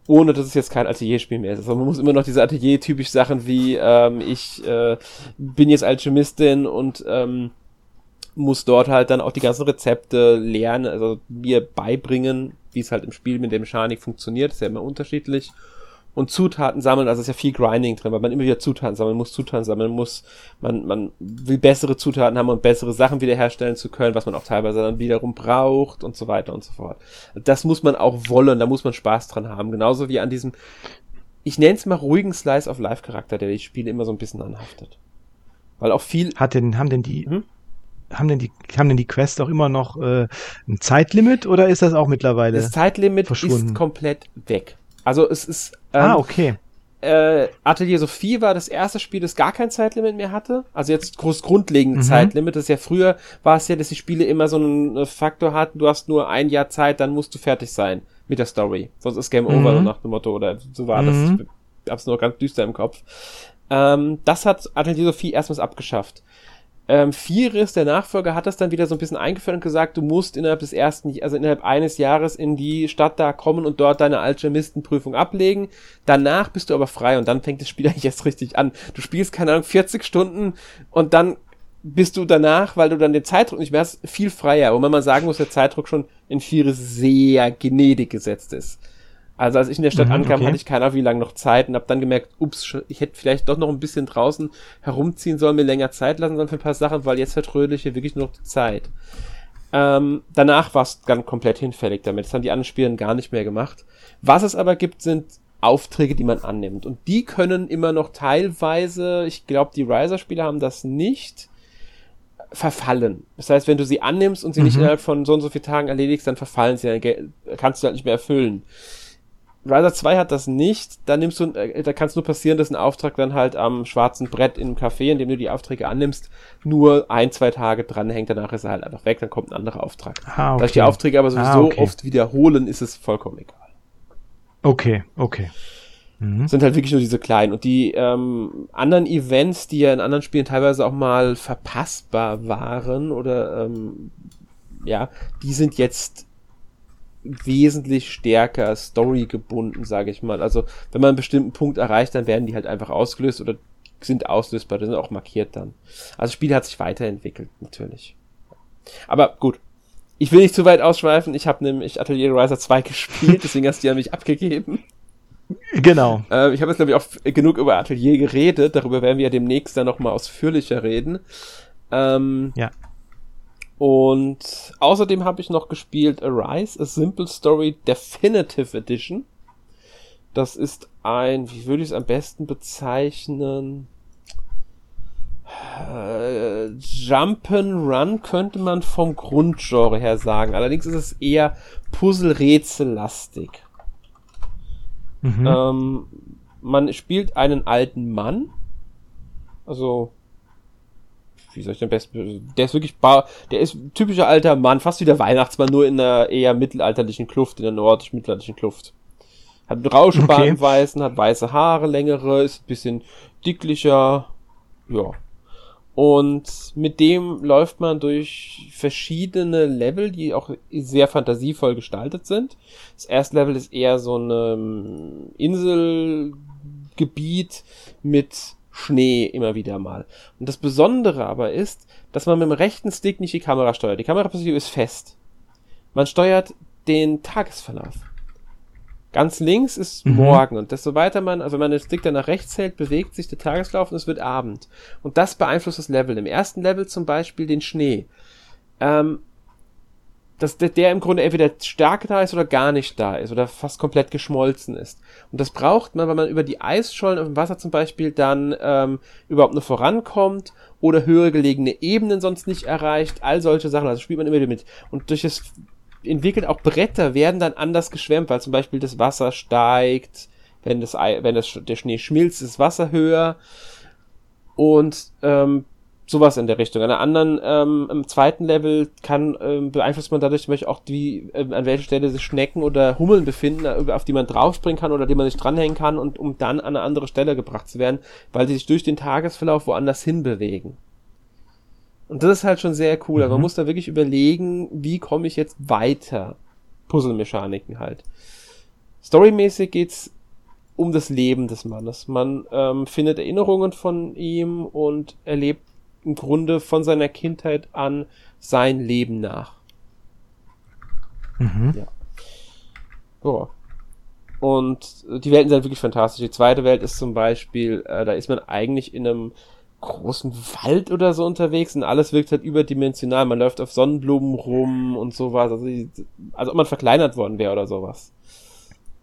Ohne dass es jetzt kein Atelierspiel mehr ist. Also man muss immer noch diese Atelier-typisch Sachen wie, ähm, ich äh, bin jetzt Alchemistin und ähm, muss dort halt dann auch die ganzen Rezepte lernen, also mir beibringen, wie es halt im Spiel mit der Mechanik funktioniert, ist ja immer unterschiedlich. Und Zutaten sammeln, also ist ja viel Grinding drin, weil man immer wieder Zutaten sammeln muss, Zutaten sammeln muss, man, man will bessere Zutaten haben und bessere Sachen wiederherstellen zu können, was man auch teilweise dann wiederum braucht und so weiter und so fort. Das muss man auch wollen, da muss man Spaß dran haben. Genauso wie an diesem, ich nenne es mal ruhigen Slice of Life Charakter, der die Spiele immer so ein bisschen anhaftet. Weil auch viel. Hat denn, haben denn die, hm? Haben denn die, haben denn die Quests auch immer noch äh, ein Zeitlimit oder ist das auch mittlerweile? Das Zeitlimit ist komplett weg. Also es ist. Ähm, ah, okay. Äh, Atelier Sophie war das erste Spiel, das gar kein Zeitlimit mehr hatte. Also jetzt groß grundlegend mhm. Zeitlimit. Das ist ja früher war es ja, dass die Spiele immer so einen äh, Faktor hatten, du hast nur ein Jahr Zeit, dann musst du fertig sein mit der Story. Sonst ist Game mhm. Over nach dem Motto, oder so war mhm. das. Ich hab's nur ganz düster im Kopf. Ähm, das hat Atelier Sophie erstmals abgeschafft. Ähm, Firis, der Nachfolger, hat das dann wieder so ein bisschen eingeführt und gesagt, du musst innerhalb des ersten, also innerhalb eines Jahres in die Stadt da kommen und dort deine Alchemistenprüfung ablegen. Danach bist du aber frei und dann fängt das Spiel eigentlich erst richtig an. Du spielst, keine Ahnung, 40 Stunden und dann bist du danach, weil du dann den Zeitdruck nicht mehr hast, viel freier. Wobei man sagen muss, der Zeitdruck schon in Firis sehr gnädig gesetzt ist. Also als ich in der Stadt mhm, ankam, okay. hatte ich keine Ahnung, wie lange noch Zeit und habe dann gemerkt, ups, ich hätte vielleicht doch noch ein bisschen draußen herumziehen sollen, mir länger Zeit lassen sollen für ein paar Sachen, weil jetzt vertrödel ich hier wirklich nur noch die Zeit. Ähm, danach war es dann komplett hinfällig damit. Das haben die anderen Spieler gar nicht mehr gemacht. Was es aber gibt, sind Aufträge, die man annimmt. Und die können immer noch teilweise, ich glaube, die Riser-Spieler haben das nicht, verfallen. Das heißt, wenn du sie annimmst und sie mhm. nicht innerhalb von so und so vielen Tagen erledigst, dann verfallen sie, dann kannst du halt nicht mehr erfüllen. Riser 2 hat das nicht. Da nimmst du, äh, da kann es nur passieren, dass ein Auftrag dann halt am schwarzen Brett im Café, in dem du die Aufträge annimmst, nur ein, zwei Tage dranhängt. Danach ist er halt einfach weg, dann kommt ein anderer Auftrag. Ah, okay. Da ich die Aufträge aber sowieso ah, okay. oft wiederholen, ist es vollkommen egal. Okay, okay. Mhm. Sind halt wirklich nur diese kleinen. Und die ähm, anderen Events, die ja in anderen Spielen teilweise auch mal verpassbar waren oder ähm, ja, die sind jetzt wesentlich stärker storygebunden, sage ich mal. Also wenn man einen bestimmten Punkt erreicht, dann werden die halt einfach ausgelöst oder sind auslösbar, die sind auch markiert dann. Also das Spiel hat sich weiterentwickelt, natürlich. Aber gut. Ich will nicht zu weit ausschweifen. Ich habe nämlich Atelier Riser 2 gespielt, deswegen hast du ja mich abgegeben. Genau. Äh, ich habe jetzt, glaube ich, auch genug über Atelier geredet. Darüber werden wir ja demnächst dann nochmal ausführlicher reden. Ähm, ja. Und außerdem habe ich noch gespielt Arise, A Simple Story Definitive Edition. Das ist ein, wie würde ich es am besten bezeichnen? Äh, Jump'n'Run könnte man vom Grundgenre her sagen. Allerdings ist es eher Puzzle-Rätsel-lastig. Mhm. Ähm, man spielt einen alten Mann. Also wie soll ich den besten, der ist wirklich bar, der ist typischer alter Mann, fast wie der Weihnachtsmann, nur in einer eher mittelalterlichen Kluft, in der nordisch-mittelalterlichen Kluft. Hat einen Rauschebart okay. Weißen, hat weiße Haare, längere, ist ein bisschen dicklicher, ja. Und mit dem läuft man durch verschiedene Level, die auch sehr fantasievoll gestaltet sind. Das erste Level ist eher so ein ähm, Inselgebiet mit Schnee immer wieder mal. Und das Besondere aber ist, dass man mit dem rechten Stick nicht die Kamera steuert. Die Kameraposition ist fest. Man steuert den Tagesverlauf. Ganz links ist mhm. morgen und desto weiter man, also wenn man den Stick dann nach rechts hält, bewegt sich der Tageslauf und es wird Abend. Und das beeinflusst das Level. Im ersten Level zum Beispiel den Schnee. Ähm, dass der, der im Grunde entweder stark da ist oder gar nicht da ist oder fast komplett geschmolzen ist. Und das braucht man, weil man über die Eisschollen auf dem Wasser zum Beispiel dann ähm, überhaupt nur vorankommt oder höhere gelegene Ebenen sonst nicht erreicht. All solche Sachen, also spielt man immer wieder mit. Und durch das entwickelt auch Bretter werden dann anders geschwemmt, weil zum Beispiel das Wasser steigt, wenn das, wenn das, der Schnee schmilzt, ist das Wasser höher und ähm, sowas in der Richtung. An der anderen, ähm, im zweiten Level kann ähm, beeinflusst man dadurch zum Beispiel auch, wie, äh, an welcher Stelle sich Schnecken oder Hummeln befinden, äh, auf die man draufspringen kann oder die man sich dranhängen kann und um dann an eine andere Stelle gebracht zu werden, weil sie sich durch den Tagesverlauf woanders hin bewegen. Und das ist halt schon sehr cool. Mhm. man muss da wirklich überlegen, wie komme ich jetzt weiter. Puzzle-Mechaniken halt. Storymäßig geht's um das Leben des Mannes. Man ähm, findet Erinnerungen von ihm und erlebt im Grunde von seiner Kindheit an sein Leben nach. Mhm. Ja. So. Und die Welten sind wirklich fantastisch. Die zweite Welt ist zum Beispiel, äh, da ist man eigentlich in einem großen Wald oder so unterwegs und alles wirkt halt überdimensional. Man läuft auf Sonnenblumen rum und sowas. Also, als ob man verkleinert worden wäre oder sowas.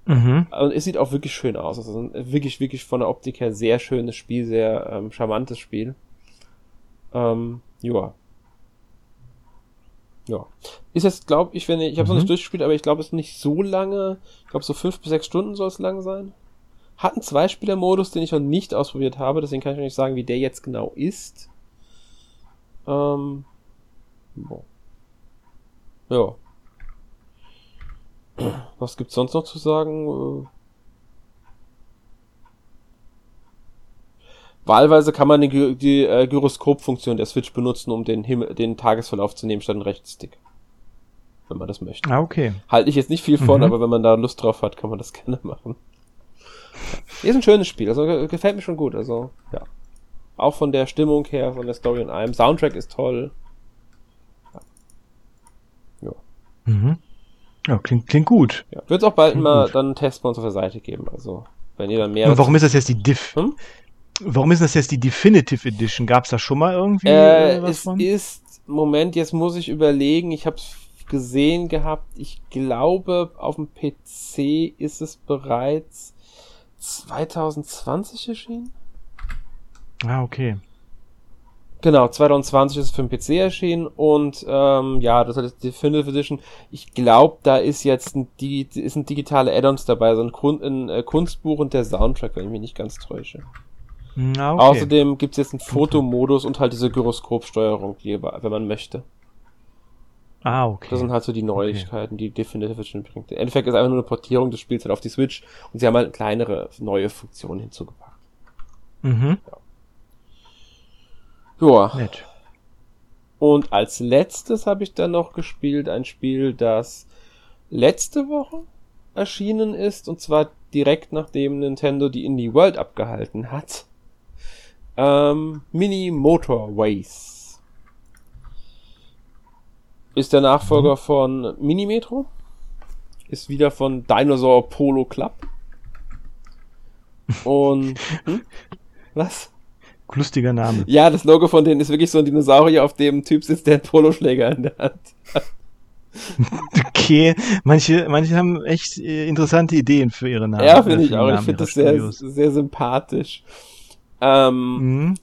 Mhm. Und es sieht auch wirklich schön aus. Also wirklich, wirklich von der Optik her sehr schönes Spiel, sehr ähm, charmantes Spiel. Ähm, ja. Ja. Ist jetzt, glaube ich, wenn ich, ich habe es mhm. noch nicht durchgespielt, aber ich glaube, es ist nicht so lange. Ich glaube, so fünf bis sechs Stunden soll es lang sein. Hat einen Zweispieler-Modus, den ich noch nicht ausprobiert habe, deswegen kann ich noch nicht sagen, wie der jetzt genau ist. Ähm, boah. Ja. Was gibt's sonst noch zu sagen? Wahlweise kann man die, die äh, Gyroskop-Funktion der Switch benutzen, um den, Himmel, den Tagesverlauf zu nehmen, statt den Rechtsstick. Wenn man das möchte. Ah, okay. Halte ich jetzt nicht viel von, mhm. aber wenn man da Lust drauf hat, kann man das gerne machen. Ist ein schönes Spiel, also gefällt mir schon gut, also, ja. Auch von der Stimmung her, von der Story und allem. Soundtrack ist toll. Ja. Ja, mhm. ja klingt, klingt gut. Ja. Wird es auch bald klingt mal gut. dann einen Test bei uns auf der Seite geben, also, wenn ihr dann mehr. Und warum ist das jetzt die Diff? Hm? Warum ist das jetzt die Definitive Edition? Gab es da schon mal irgendwie äh, was es von? ist, Moment, jetzt muss ich überlegen, ich habe gesehen gehabt, ich glaube, auf dem PC ist es bereits 2020 erschienen. Ah, okay. Genau, 2020 ist es für den PC erschienen und ähm, ja, das ist die Definitive Edition. Ich glaube, da ist jetzt ein, ist ein digitale Add-ons dabei, so ein, Kun ein äh, Kunstbuch und der Soundtrack, wenn ich mich nicht ganz täusche. Ah, okay. Außerdem gibt es jetzt einen Fotomodus und halt diese Gyroskopsteuerung, die, wenn man möchte. Ah, okay. Das sind halt so die Neuigkeiten, okay. die Definitive Edition bringt. Im Endeffekt ist einfach nur eine Portierung des Spiels halt auf die Switch und sie haben halt kleinere neue Funktionen hinzugepackt. Mhm. Ja. Joa. Nett. Und als letztes habe ich dann noch gespielt ein Spiel, das letzte Woche erschienen ist und zwar direkt nachdem Nintendo die Indie World abgehalten hat. Ähm, Mini Motorways. Ist der Nachfolger mhm. von Mini Metro. Ist wieder von Dinosaur Polo Club. Und. Hm? Was? Lustiger Name. Ja, das Logo von denen ist wirklich so ein Dinosaurier, auf dem Typ sitzt, der einen Poloschläger in der Hand hat. Okay, manche, manche haben echt äh, interessante Ideen für ihre Namen. Ja, finde ich auch. Ich finde das sehr, sehr sympathisch. Ähm, mhm.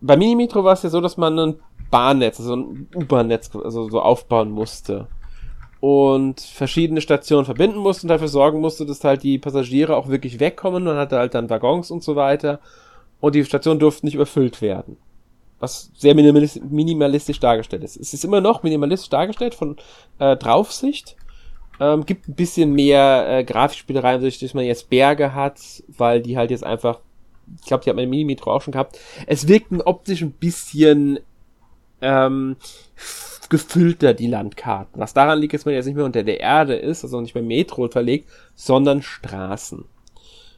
Bei Minimetro war es ja so, dass man ein Bahnnetz, also ein U-Bahn-Netz, also so aufbauen musste. Und verschiedene Stationen verbinden musste und dafür sorgen musste, dass halt die Passagiere auch wirklich wegkommen. Man hatte halt dann Waggons und so weiter. Und die Stationen durften nicht überfüllt werden. Was sehr minimalistisch, dargestellt ist. Es ist immer noch minimalistisch dargestellt von äh, Draufsicht. Ähm, gibt ein bisschen mehr äh, Grafikspielereien, durch dass man jetzt Berge hat, weil die halt jetzt einfach ich glaube, die hat man im Mini-Metro auch schon gehabt. Es wirkt optisch ein bisschen ähm, gefüllter, die Landkarten. Was daran liegt, dass man jetzt nicht mehr unter der Erde ist, also nicht mehr Metro verlegt, sondern Straßen.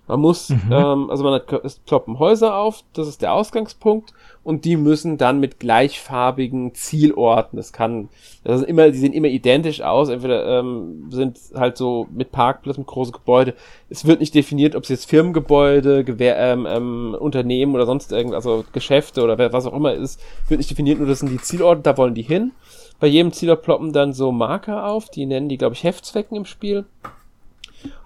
Man muss, mhm. ähm, also man hat, es ploppen Häuser auf, das ist der Ausgangspunkt, und die müssen dann mit gleichfarbigen Zielorten, das kann, das sind immer, die sehen immer identisch aus, entweder ähm, sind halt so mit Parkplatz, mit große Gebäude. Es wird nicht definiert, ob es jetzt Firmengebäude, Gewehr, ähm, ähm, Unternehmen oder sonst irgendwas, also Geschäfte oder was auch immer ist, wird nicht definiert, nur das sind die Zielorte, da wollen die hin. Bei jedem Zielort ploppen dann so Marker auf, die nennen die, glaube ich, Heftzwecken im Spiel.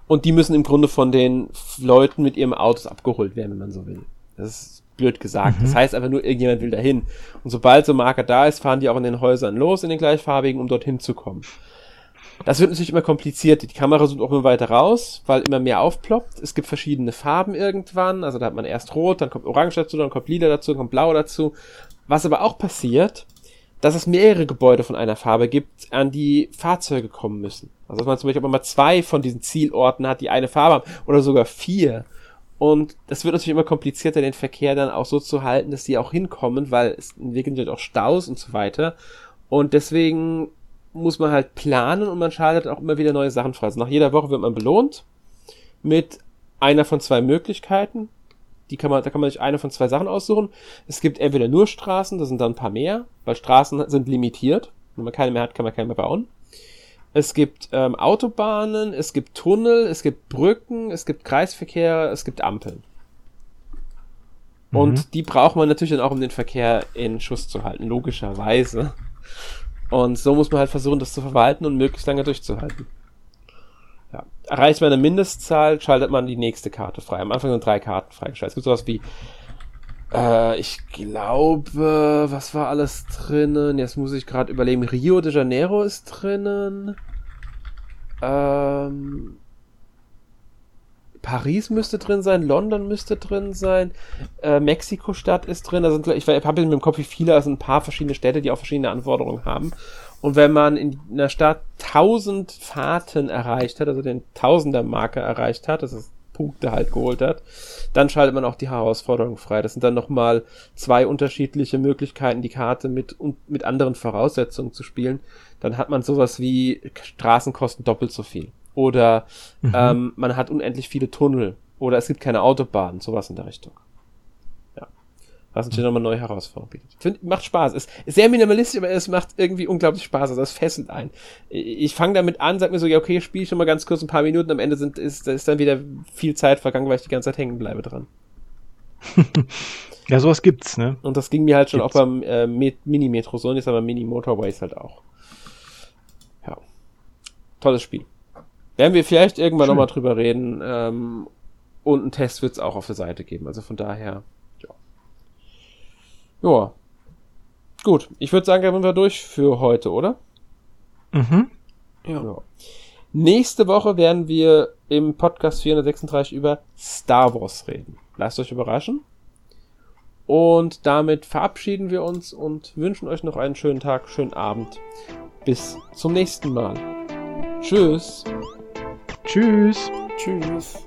Und die müssen im Grunde von den Leuten mit ihrem Autos abgeholt werden, wenn man so will. Das ist blöd gesagt. Mhm. Das heißt einfach nur, irgendjemand will dahin. Und sobald so ein Marker da ist, fahren die auch in den Häusern los, in den gleichfarbigen, um dorthin zu kommen. Das wird natürlich immer kompliziert. Die Kamera zoomt auch immer weiter raus, weil immer mehr aufploppt. Es gibt verschiedene Farben irgendwann. Also da hat man erst rot, dann kommt orange dazu, dann kommt lila dazu, dann kommt blau dazu. Was aber auch passiert, dass es mehrere Gebäude von einer Farbe gibt, an die Fahrzeuge kommen müssen. Also dass man zum Beispiel immer zwei von diesen Zielorten hat, die eine Farbe haben, oder sogar vier. Und das wird natürlich immer komplizierter, den Verkehr dann auch so zu halten, dass die auch hinkommen, weil es entwickeln sich auch Staus und so weiter. Und deswegen muss man halt planen und man schaltet auch immer wieder neue Sachen frei. Also nach jeder Woche wird man belohnt mit einer von zwei Möglichkeiten. Die kann man, da kann man sich eine von zwei Sachen aussuchen. Es gibt entweder nur Straßen, das sind dann ein paar mehr, weil Straßen sind limitiert. Wenn man keine mehr hat, kann man keine mehr bauen. Es gibt ähm, Autobahnen, es gibt Tunnel, es gibt Brücken, es gibt Kreisverkehr, es gibt Ampeln. Mhm. Und die braucht man natürlich dann auch, um den Verkehr in Schuss zu halten, logischerweise. Und so muss man halt versuchen, das zu verwalten und möglichst lange durchzuhalten. Erreicht man eine Mindestzahl, schaltet man die nächste Karte frei. Am Anfang sind drei Karten freigeschaltet. Es gibt sowas wie, äh, ich glaube, was war alles drinnen? Jetzt muss ich gerade überlegen. Rio de Janeiro ist drinnen. Ähm, Paris müsste drin sein, London müsste drin sein, äh, Mexiko-Stadt ist drin. Da sind, ich habe mit dem Kopf wie viele, also ein paar verschiedene Städte, die auch verschiedene Anforderungen haben. Und wenn man in einer Stadt 1000 Fahrten erreicht hat, also den Tausender-Marke erreicht hat, das ist Punkte halt geholt hat, dann schaltet man auch die Herausforderung frei. Das sind dann nochmal zwei unterschiedliche Möglichkeiten, die Karte mit, mit anderen Voraussetzungen zu spielen. Dann hat man sowas wie Straßenkosten doppelt so viel. Oder mhm. ähm, man hat unendlich viele Tunnel. Oder es gibt keine Autobahnen, sowas in der Richtung was natürlich nochmal neue Herausforderungen bietet. Find, macht Spaß. Ist, ist sehr minimalistisch, aber es macht irgendwie unglaublich Spaß. Also es fesselt ein. Ich fange damit an, sag mir so, ja, okay, spiele ich schon mal ganz kurz ein paar Minuten, am Ende sind, ist, ist dann wieder viel Zeit vergangen, weil ich die ganze Zeit hängen bleibe dran. ja, sowas gibt's, ne? Und das ging mir halt schon gibt's. auch beim äh, Mini-Metro so, und jetzt aber Mini-Motorways halt auch. Ja. Tolles Spiel. Werden wir vielleicht irgendwann nochmal drüber reden. Ähm, und einen Test wird's auch auf der Seite geben. Also von daher ja. Gut, ich würde sagen, da sind wir durch für heute, oder? Mhm. Ja. ja. Nächste Woche werden wir im Podcast 436 über Star Wars reden. Lasst euch überraschen. Und damit verabschieden wir uns und wünschen euch noch einen schönen Tag, schönen Abend. Bis zum nächsten Mal. Tschüss. Tschüss. Tschüss.